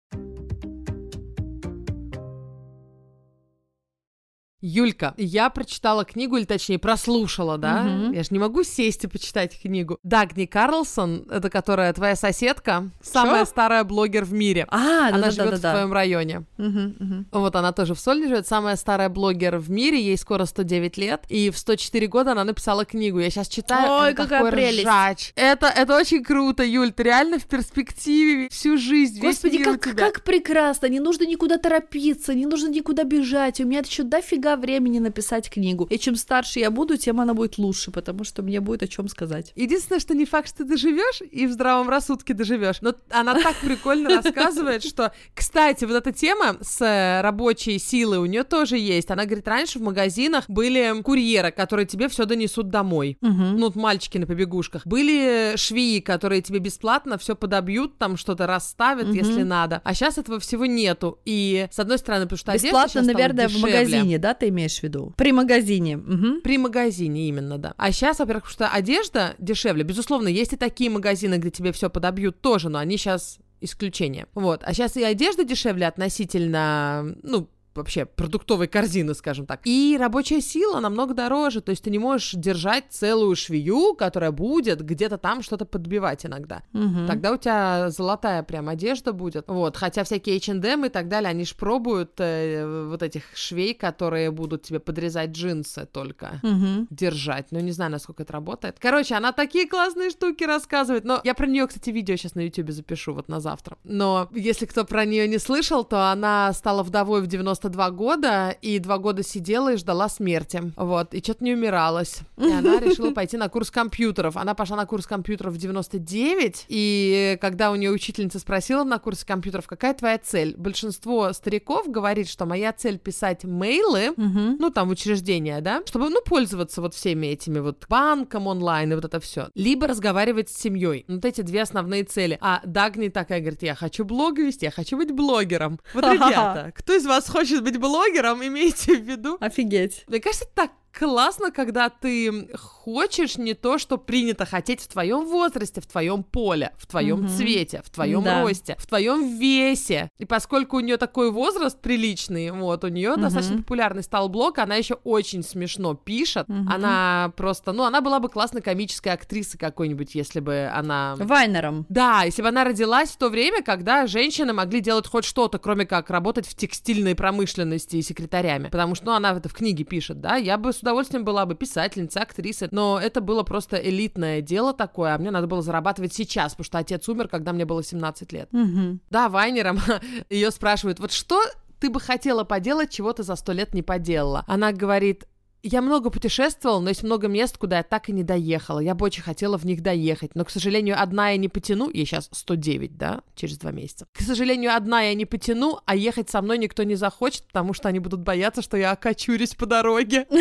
Юлька, я прочитала книгу, или точнее прослушала, да? Мгм. Я же не могу сесть и почитать книгу. Дагни Карлсон, это которая твоя соседка, самая Чё? старая блогер в мире. А, Она живет в да-да-да-да. твоем районе. Мгм, мгм. Вот она тоже в Сольне живет, самая старая блогер в мире, ей скоро 109 лет, и в 104 года она написала книгу. Я сейчас читаю, Ой, какая такой прелесть. ржач. Это, это очень круто, Юль, ты реально в перспективе всю жизнь, весь Господи, мир у как, как прекрасно! Не нужно никуда торопиться, не нужно никуда бежать. У меня еще дофига времени написать книгу. И чем старше я буду, тем она будет лучше, потому что мне будет о чем сказать. Единственное, что не факт, что ты доживешь и в здравом рассудке доживешь. Но она так прикольно рассказывает, что, кстати, вот эта тема с э, рабочей силой у нее тоже есть. Она говорит, раньше в магазинах были курьеры, которые тебе все донесут домой. Ну, вот мальчики на побегушках. Были швеи, которые тебе бесплатно все подобьют, там что-то расставят, если надо. А сейчас этого всего нету. И, с одной стороны, потому что Бесплатно, наверное, в дешевле. магазине, да, ты имеешь в виду? При магазине. Мгм. При магазине именно, да. А сейчас, во-первых, что одежда дешевле. Безусловно, есть и такие магазины, где тебе все подобьют тоже, но они сейчас исключение. Вот. А сейчас и одежда дешевле относительно, ну, вообще продуктовой корзины, скажем так. И рабочая сила намного дороже, то есть ты не можешь держать целую швею, которая будет где-то там что-то подбивать иногда. Мгм. Тогда у тебя золотая прям одежда будет. Вот, хотя всякие H&M и так далее, они ж пробуют э, вот этих швей, которые будут тебе подрезать джинсы только Мгм. держать. Ну, не знаю, насколько это работает. Короче, она такие классные штуки рассказывает. Но я про нее, кстати, видео сейчас на YouTube запишу вот на завтра. Но если кто про нее не слышал, то она стала вдовой в 92 года и два года сидела и ждала смерти. Вот, и что-то не умиралась. И она решила пойти на курс компьютеров. Она пошла на курс компьютеров в 99, и когда у нее учительница спросила на курсе компьютеров, какая твоя цель? Большинство стариков говорит, что моя цель писать мейлы, Мгм. ну, там, учреждения, да, чтобы, ну, пользоваться вот всеми этими вот банком онлайн и вот это все. Либо разговаривать с семьей. Вот эти две основные цели. А Дагни такая говорит, я хочу блог вести, я хочу быть блогером. Вот, ребята, кто из вас хочет быть блогером, имейте в виду. Офигеть. Мне кажется, это так классно, когда ты хочешь не то, что принято хотеть в твоем возрасте, в твоем поле, в твоем угу. цвете, в твоем да. росте, в твоем весе. И поскольку у нее такой возраст приличный, вот, у нее угу. достаточно популярный стал блог, она еще очень смешно пишет. Угу. Она просто, ну, она была бы классной комической актрисой какой-нибудь, если бы она... Вайнером. Да, если бы она родилась в то время, когда женщины могли делать хоть что-то, кроме как работать в текстильной промышленности и секретарями. Потому что, ну, она это в книге пишет, да, я бы с удовольствием была бы писательница, актриса, но это было просто элитное дело такое, а мне надо было зарабатывать сейчас, потому что отец умер, когда мне было 17 лет. Угу. Да, Вайнером ее спрашивают, вот что ты бы хотела поделать, чего ты за сто лет не поделала? Она говорит, я много путешествовала, но есть много мест, куда я так и не доехала. Я бы очень хотела в них доехать. Но, к сожалению, одна я не потяну. Я сейчас 109, да, через два месяца. К сожалению, одна я не потяну, а ехать со мной никто не захочет, потому что они будут бояться, что я окочурюсь по дороге.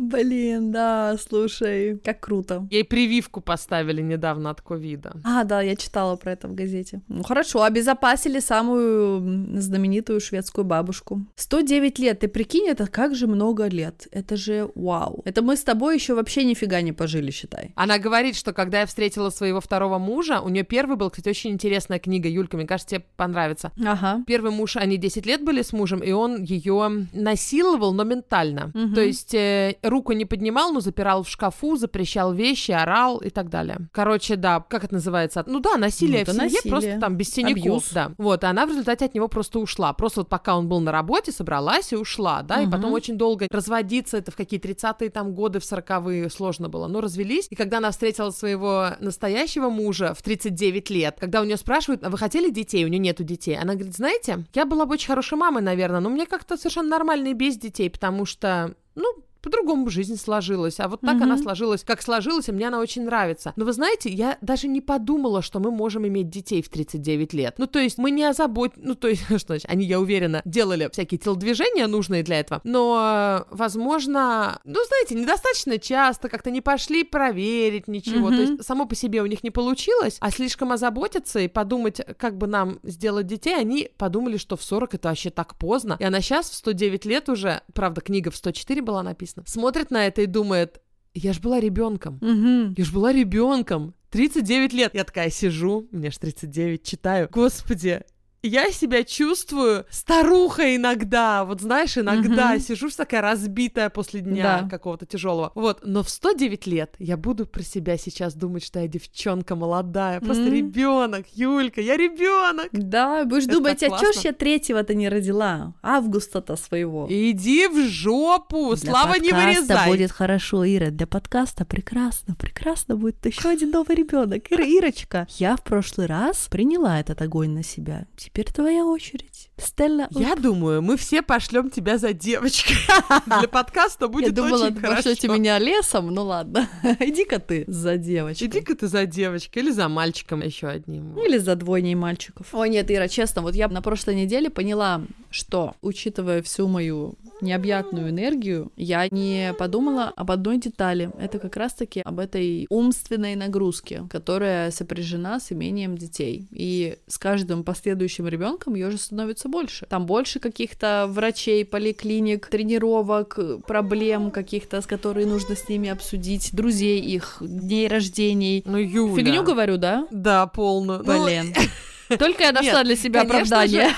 Блин, да, слушай, как круто. Ей прививку поставили недавно от ковида. А, да, я читала про это в газете. Ну хорошо, обезопасили самую знаменитую шведскую бабушку. 109 лет, ты прикинь, это как же много лет. Это же вау. Это мы с тобой еще вообще нифига не пожили, считай. Она говорит, что когда я встретила своего второго мужа, у нее первый был, кстати, очень интересная книга, Юлька, мне кажется, тебе понравится. Ага. Первый муж, они 10 лет были с мужем, и он ее насиловал, но ментально. Угу. То есть э, руку не поднимал, но запирал в шкафу, запрещал вещи, орал и так далее. Короче, да, как это называется? Ну да, насилие ну, в семье, насилие. просто там без синяков, Абьюз. да. Вот, и она в результате от него просто ушла. Просто вот пока он был на работе, собралась и ушла, да, угу. и потом очень долго разводиться, это в какие 30-е там годы, в 40-е сложно было, но развелись. И когда она встретила своего настоящего мужа в 39 лет, когда у нее спрашивают, а вы хотели детей? У нее нету детей. Она говорит, знаете, я была бы очень хорошей мамой, наверное, но мне как-то совершенно нормально и без детей, потому что, ну, по-другому жизнь сложилась, а вот так mm-hmm. она сложилась, как сложилась, и мне она очень нравится. Но вы знаете, я даже не подумала, что мы можем иметь детей в 39 лет. Ну, то есть мы не озабот... Ну, то есть, что значит, они, я уверена, делали всякие телодвижения нужные для этого, но, возможно, ну, знаете, недостаточно часто как-то не пошли проверить ничего, mm-hmm. то есть само по себе у них не получилось, а слишком озаботиться и подумать, как бы нам сделать детей, они подумали, что в 40 это вообще так поздно, и она сейчас в 109 лет уже, правда, книга в 104 была написана, написано. Смотрит на это и думает, я ж была ребенком. Угу. Я ж была ребенком. 39 лет. Я такая сижу, мне ж 39, читаю. Господи, я себя чувствую старуха иногда, вот знаешь, иногда угу. сижу такая разбитая после дня да. какого-то тяжелого. Вот, но в 109 лет я буду про себя сейчас думать, что я девчонка молодая, просто mm. ребенок, Юлька, я ребенок. Да, будешь Это думать, а чё ж я третьего-то не родила? Августа-то своего. Иди в жопу, для слава не вырезай. будет хорошо, Ира, для подкаста прекрасно, прекрасно будет еще один новый ребенок. Ира, Ирочка, я в прошлый раз приняла этот огонь на себя Теперь твоя очередь. Стелла. Я думаю, мы все пошлем тебя за девочкой. Для подкаста будет Я думала, очень хорошо. пошлете меня лесом, ну ладно. Иди-ка ты за девочкой. Иди-ка ты за девочкой или за мальчиком еще одним. Или за двойней мальчиков. Ой, нет, Ира, честно, вот я на прошлой неделе поняла, что, учитывая всю мою необъятную энергию, я не подумала об одной детали. Это как раз-таки об этой умственной нагрузке, которая сопряжена с имением детей. И с каждым последующим ребенком ее же становится больше. Там больше каких-то врачей, поликлиник, тренировок, проблем каких-то, с которыми нужно с ними обсудить, друзей их, дней рождений. Ну, Юля. Фигню говорю, да? Да, полную. Блин. Ну... Только я нашла для себя оправдание.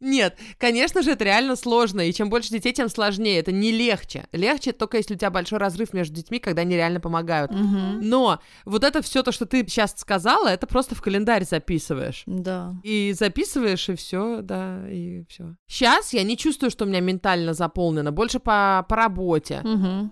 Нет, конечно же, это реально сложно, и чем больше детей, тем сложнее. Это не легче. Легче только если у тебя большой разрыв между детьми, когда они реально помогают. Но вот это все то, что ты сейчас сказала, это просто в календарь записываешь. Да. И записываешь, и все, да, и все. Сейчас я не чувствую, что у меня ментально заполнено, больше по, по работе.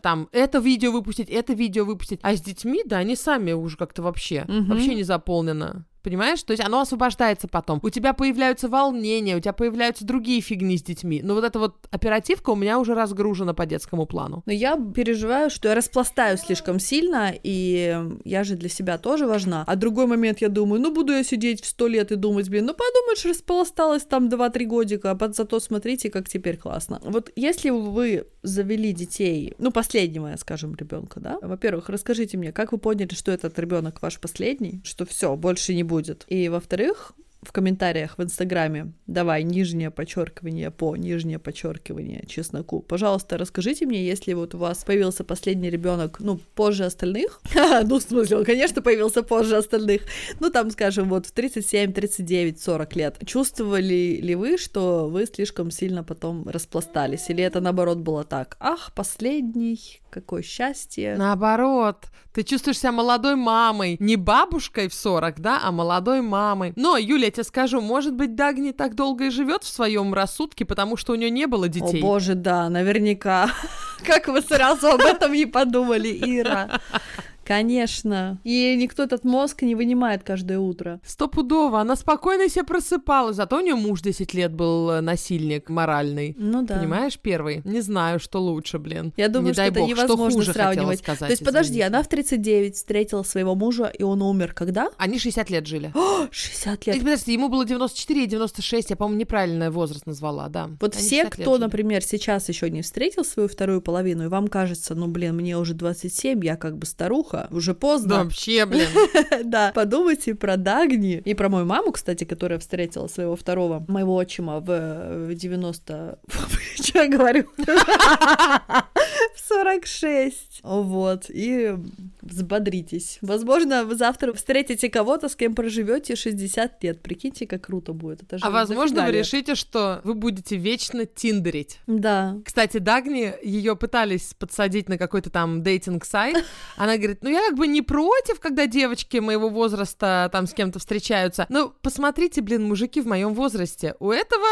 Там это видео выпустить, это видео выпустить. А с детьми, да, они сами уже как-то вообще, вообще не заполнено понимаешь? То есть оно освобождается потом. У тебя появляются волнения, у тебя появляются другие фигни с детьми. Но вот эта вот оперативка у меня уже разгружена по детскому плану. Но я переживаю, что я распластаю слишком сильно, и я же для себя тоже важна. А другой момент я думаю, ну буду я сидеть в сто лет и думать, блин, ну подумаешь, распласталась там 2-3 годика, а зато смотрите, как теперь классно. Вот если вы завели детей, ну последнего, скажем, ребенка, да, во-первых, расскажите мне, как вы поняли, что этот ребенок ваш последний, что все, больше не будет будет. И во-вторых, в комментариях в Инстаграме, давай, нижнее подчеркивание по, нижнее подчеркивание чесноку. Пожалуйста, расскажите мне, если вот у вас появился последний ребенок, ну, позже остальных, ну, в смысле, он, конечно, появился позже остальных, ну, там, скажем, вот в 37, 39, 40 лет, чувствовали ли вы, что вы слишком сильно потом распластались, или это, наоборот, было так, ах, последний, какое счастье. Наоборот, ты чувствуешь себя молодой мамой, не бабушкой в 40, да, а молодой мамой. Но, Юля, тебе скажу, может быть, Дагни так долго и живет в своем рассудке, потому что у нее не было детей. О боже, да, наверняка. Как вы сразу об этом не подумали, Ира? Конечно. И никто этот мозг не вынимает каждое утро. Стопудово. Она спокойно себе просыпалась. Зато у нее муж 10 лет был э, насильник моральный. Ну да. Понимаешь, первый? Не знаю, что лучше, блин. Я думаю, не что дай это бог, невозможно что хуже сравнивать. сказать, То есть, подожди, извините. она в 39 встретила своего мужа, и он умер когда? Они 60 лет жили. О, 60 лет. Э, Подожди, ему было 94 и 96, я, по-моему, неправильный возраст назвала, да. Вот Они все, 60 лет кто, жили. например, сейчас еще не встретил свою вторую половину, и вам кажется, ну, блин, мне уже 27, я как бы старуха, уже Да поздно. вообще, блин. Да, подумайте про Дагни. И про мою маму, кстати, которая встретила своего второго, моего отчима в в 90... Что я говорю? В 46. Вот. И взбодритесь. Возможно, вы завтра встретите кого-то, с кем проживете 60 лет. Прикиньте, как круто будет. Это же А возможно, вы решите, что вы будете вечно тиндерить. Да. Кстати, Дагни, ее пытались подсадить на какой-то там дейтинг-сайт. Она говорит, ну я как бы не против, когда девочки моего возраста там с кем-то встречаются. Ну, посмотрите, блин, мужики в моем возрасте. У этого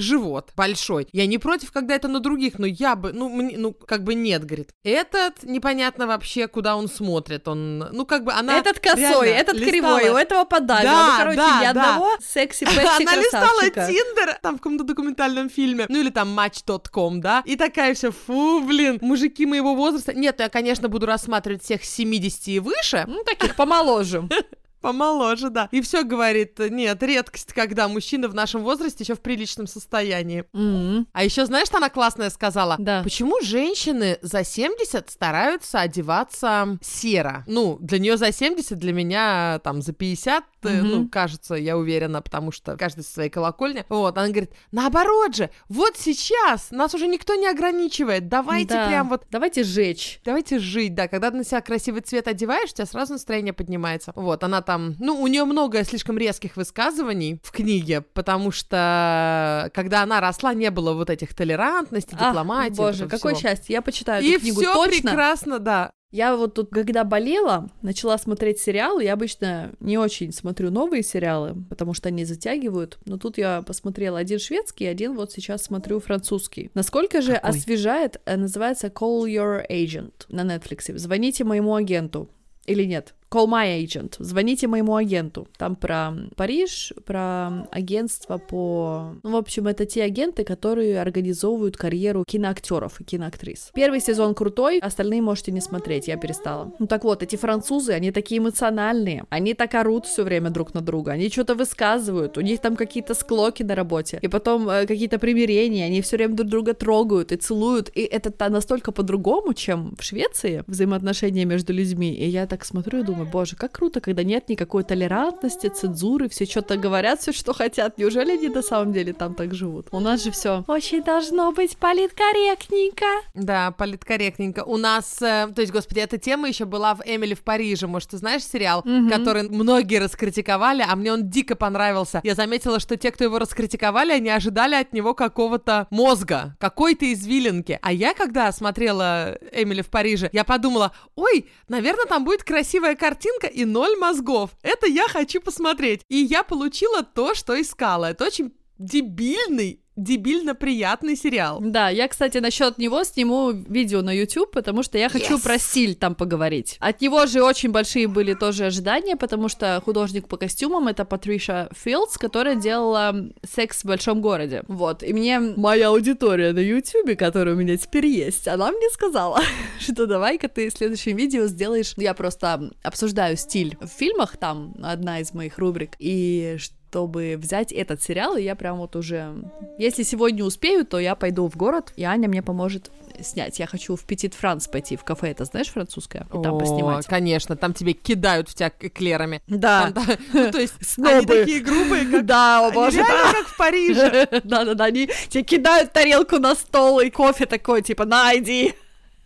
живот большой. Я не против, когда это на других, но я бы, ну, мне, ну, как бы нет, говорит. Этот непонятно вообще, куда он смотрит. Он, ну, как бы она этот косой, этот листала- кривой, у этого подага. Да, ну, короче, да, ни да. одного секси-пепси Она листала красавчика. Тиндер, там в каком-то документальном фильме, ну или там Match.com, да, и такая вся, фу, блин, мужики моего возраста. Нет, я, конечно, буду рассматривать всех с 70 и выше, Ну, таких помоложе. помоложе, да. И все говорит, нет, редкость, когда мужчина в нашем возрасте еще в приличном состоянии. М. А еще знаешь, что она классная сказала? Да. Почему женщины за 70 стараются одеваться серо? Ну, для нее за 70, для меня там за 50, э, Мгм. ну, кажется, я уверена, потому что каждый со своей колокольни. Вот, она говорит, наоборот же, вот сейчас нас уже никто не ограничивает, давайте Да. прям вот Давайте жечь. Давайте жить, да. Когда ты на себя красивый цвет одеваешь, у тебя сразу настроение поднимается. Вот, она там... Ну, у нее много слишком резких высказываний в книге, потому что когда она росла, не было вот этих толерантности, Ах, дипломатии. боже, какое всего. счастье. Я почитаю И эту книгу все точно. прекрасно, да. Я вот тут, когда болела, начала смотреть сериалы. Я обычно не очень смотрю новые сериалы, потому что они затягивают. Но тут я посмотрела один шведский, один вот сейчас смотрю французский. Насколько же Какой? освежает, э, называется Call Your Agent на Netflix. Звоните моему агенту. Или нет? Call my agent. Звоните моему агенту. Там про Париж, про агентство по... Ну, в общем, это те агенты, которые организовывают карьеру киноактеров и киноактрис. Первый сезон крутой, остальные можете не смотреть, я перестала. Ну так вот, эти французы, они такие эмоциональные, они так орут все время друг на друга, они что-то высказывают, у них там какие-то склоки на работе, и потом э, какие-то примирения, они все время друг друга трогают и целуют, и это настолько по-другому, чем в Швеции взаимоотношения между людьми. И я так смотрю и думаю, боже, как круто, когда нет никакой толерантности, цензуры, все что-то говорят, все, что хотят. Неужели они на самом деле там так живут? У нас же все очень должно быть политкорректненько. Да, политкорректненько. У нас, э, то есть, господи, эта тема еще была в Эмили в Париже. Может, ты знаешь сериал, Мгм. который многие раскритиковали, а мне он дико понравился. Я заметила, что те, кто его раскритиковали, они ожидали от него какого-то мозга, какой-то извилинки. А я, когда смотрела Эмили в Париже, я подумала, ой, наверное, там будет красивая картинка и ноль мозгов. Это я хочу посмотреть. И я получила то, что искала. Это очень дебильный, дебильно приятный сериал. Да, я, кстати, насчет него сниму видео на YouTube, потому что я хочу Yes! про стиль там поговорить. От него же очень большие были тоже ожидания, потому что художник по костюмам это Патриша Филдс, которая делала «Секс в большом городе». Вот, и мне моя аудитория на YouTube, которая у меня теперь есть, она мне сказала, что давай-ка ты в следующем видео сделаешь... Я просто обсуждаю стиль в фильмах, там одна из моих рубрик, и чтобы взять этот сериал, и я прям вот уже... Если сегодня успею, то я пойду в город, и Аня мне поможет снять. Я хочу в Петит Франс пойти, в кафе, это знаешь, французское, и там О, поснимать. конечно, там тебе кидают в тебя эклерами. Да. Там, да, ну, то есть Снобы. они такие грубые, как Да, о они боже, реально как в Париже. Да-да-да, они тебе кидают тарелку на стол и кофе такой, типа, найди.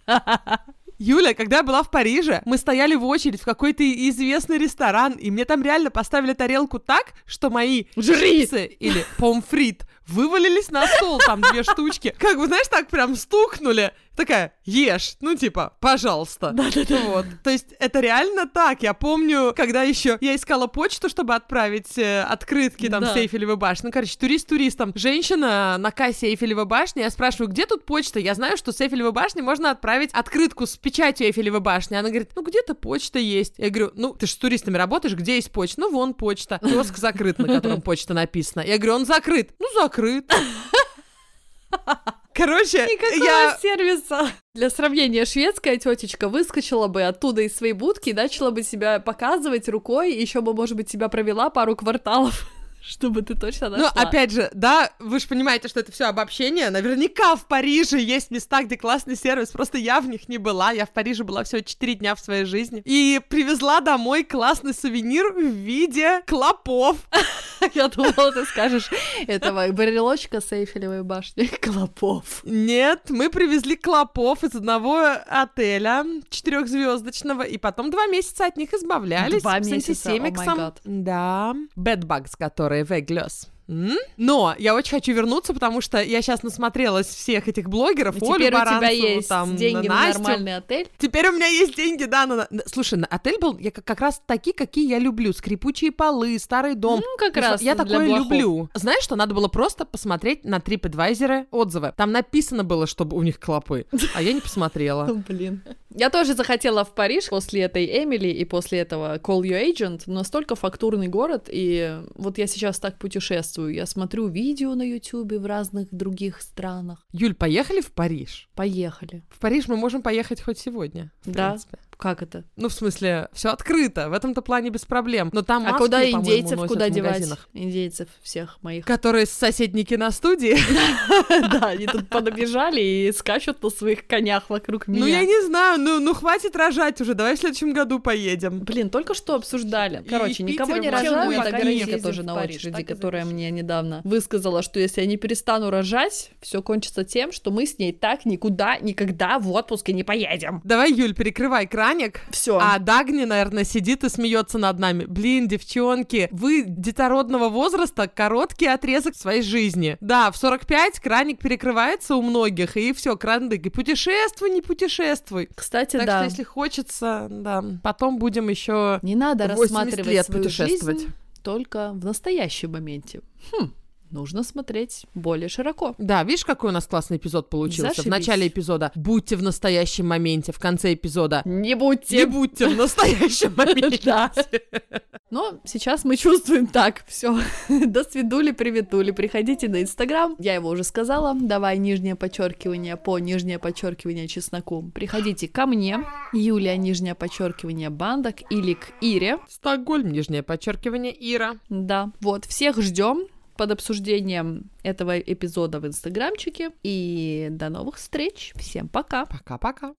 Юля, когда я была в Париже, мы стояли в очередь в какой-то известный ресторан, и мне там реально поставили тарелку так, что мои Жри! чипсы или помфрит вывалились на стол, там две штучки. Как бы, знаешь, так прям стукнули. Такая, ешь, ну типа, пожалуйста. Да-да-да. Вот. То есть это реально так. Я помню, когда еще я искала почту, чтобы отправить э, открытки там Да. с Эйфелевой башни. Ну, короче, турист туристом. Женщина на кассе Эйфелевой башни, я спрашиваю, где тут почта? Я знаю, что с Эйфелевой башни можно отправить открытку с печатью Эйфелевой башни. Она говорит, ну где-то почта есть. Я говорю, ну ты же с туристами работаешь, где есть почта? Ну вон почта. Киоск закрыт, на котором почта написана. Я говорю, он закрыт. Ну закрыт. Короче, Никакого я... сервиса. Для сравнения, шведская тетечка выскочила бы оттуда из своей будки и начала бы себя показывать рукой, еще бы, может быть, тебя провела пару кварталов, чтобы ты точно Ну, нашла. опять же, да, вы же понимаете, что это все обобщение. Наверняка в Париже есть места, где классный сервис. Просто я в них не была. Я в Париже была всего 4 дня в своей жизни. И привезла домой классный сувенир в виде клопов. Я думала, ты скажешь этого брелочка с Эйфелевой башни. Клопов. Нет, мы привезли клопов из одного отеля четырехзвездочного, и потом два месяца от них избавлялись. Два с месяца, антисемиксом. о май гад. Да. bara är vägglös. Но я очень хочу вернуться, потому что я сейчас насмотрелась всех этих блогеров. И Олю теперь у тебя Баранцеву, есть там, деньги на Настю. нормальный отель. Теперь у меня есть деньги, да, на... на- Слушай, на отель был я как, раз такие, какие я люблю. Скрипучие полы, старый дом. Ну, как раз Я такое блохов. люблю. Знаешь, что надо было просто посмотреть на TripAdvisor отзывы. Там написано было, чтобы у них клопы, а я не посмотрела. Блин. Я тоже захотела в Париж после этой Эмили и после этого Call Your Agent. Настолько фактурный город, и вот я сейчас так путешествую. Я смотрю видео на Ютубе в разных других странах. Юль, поехали в Париж? Поехали. В Париж мы можем поехать хоть сегодня. в Да. принципе. Как это? Ну, в смысле, все открыто. В этом-то плане без проблем. Но там а маски, куда по-моему, индейцев, носят куда в девать? Индейцев всех моих. Которые с соседней киностудии. Да, они тут понабежали и скачут на своих конях вокруг меня. Ну, я не знаю, ну, ну хватит рожать уже. Давай в следующем году поедем. Блин, только что обсуждали. Короче, никого не рожаю, ограничен Вероника тоже на очереди, которая мне недавно высказала, что если я не перестану рожать, все кончится тем, что мы с ней так никуда, никогда в отпуске не поедем. Давай, Юль, перекрывай краник. Все. А Дагни, наверное, сидит и смеется над нами. Блин, девчонки, вы детородного возраста короткий отрезок своей жизни. Да, в 45 краник перекрывается у многих, и все, крандык. И путешествуй, не путешествуй. Кстати, Так да. что, если хочется, да, потом будем еще Не надо 80 рассматривать лет свою путешествовать. жизнь только в настоящем моменте. Хм, нужно смотреть более широко. Да, видишь, какой у нас классный эпизод получился? Зашибись. В начале эпизода будьте в настоящем моменте, в конце эпизода Не не будьте. будьте в настоящем моменте. Да. Но сейчас мы чувствуем так. Все. До свидули, приветули. Приходите на Инстаграм. Я его уже сказала. Давай нижнее подчеркивание по нижнее подчеркивание чесноку. Приходите ко мне. Юлия, нижнее подчеркивание бандок. Или к Ире. Стокгольм, нижнее подчеркивание, Ира. Да. Вот, всех ждем под обсуждением этого эпизода в Инстаграмчике. И до новых встреч. Всем пока. Пока-пока.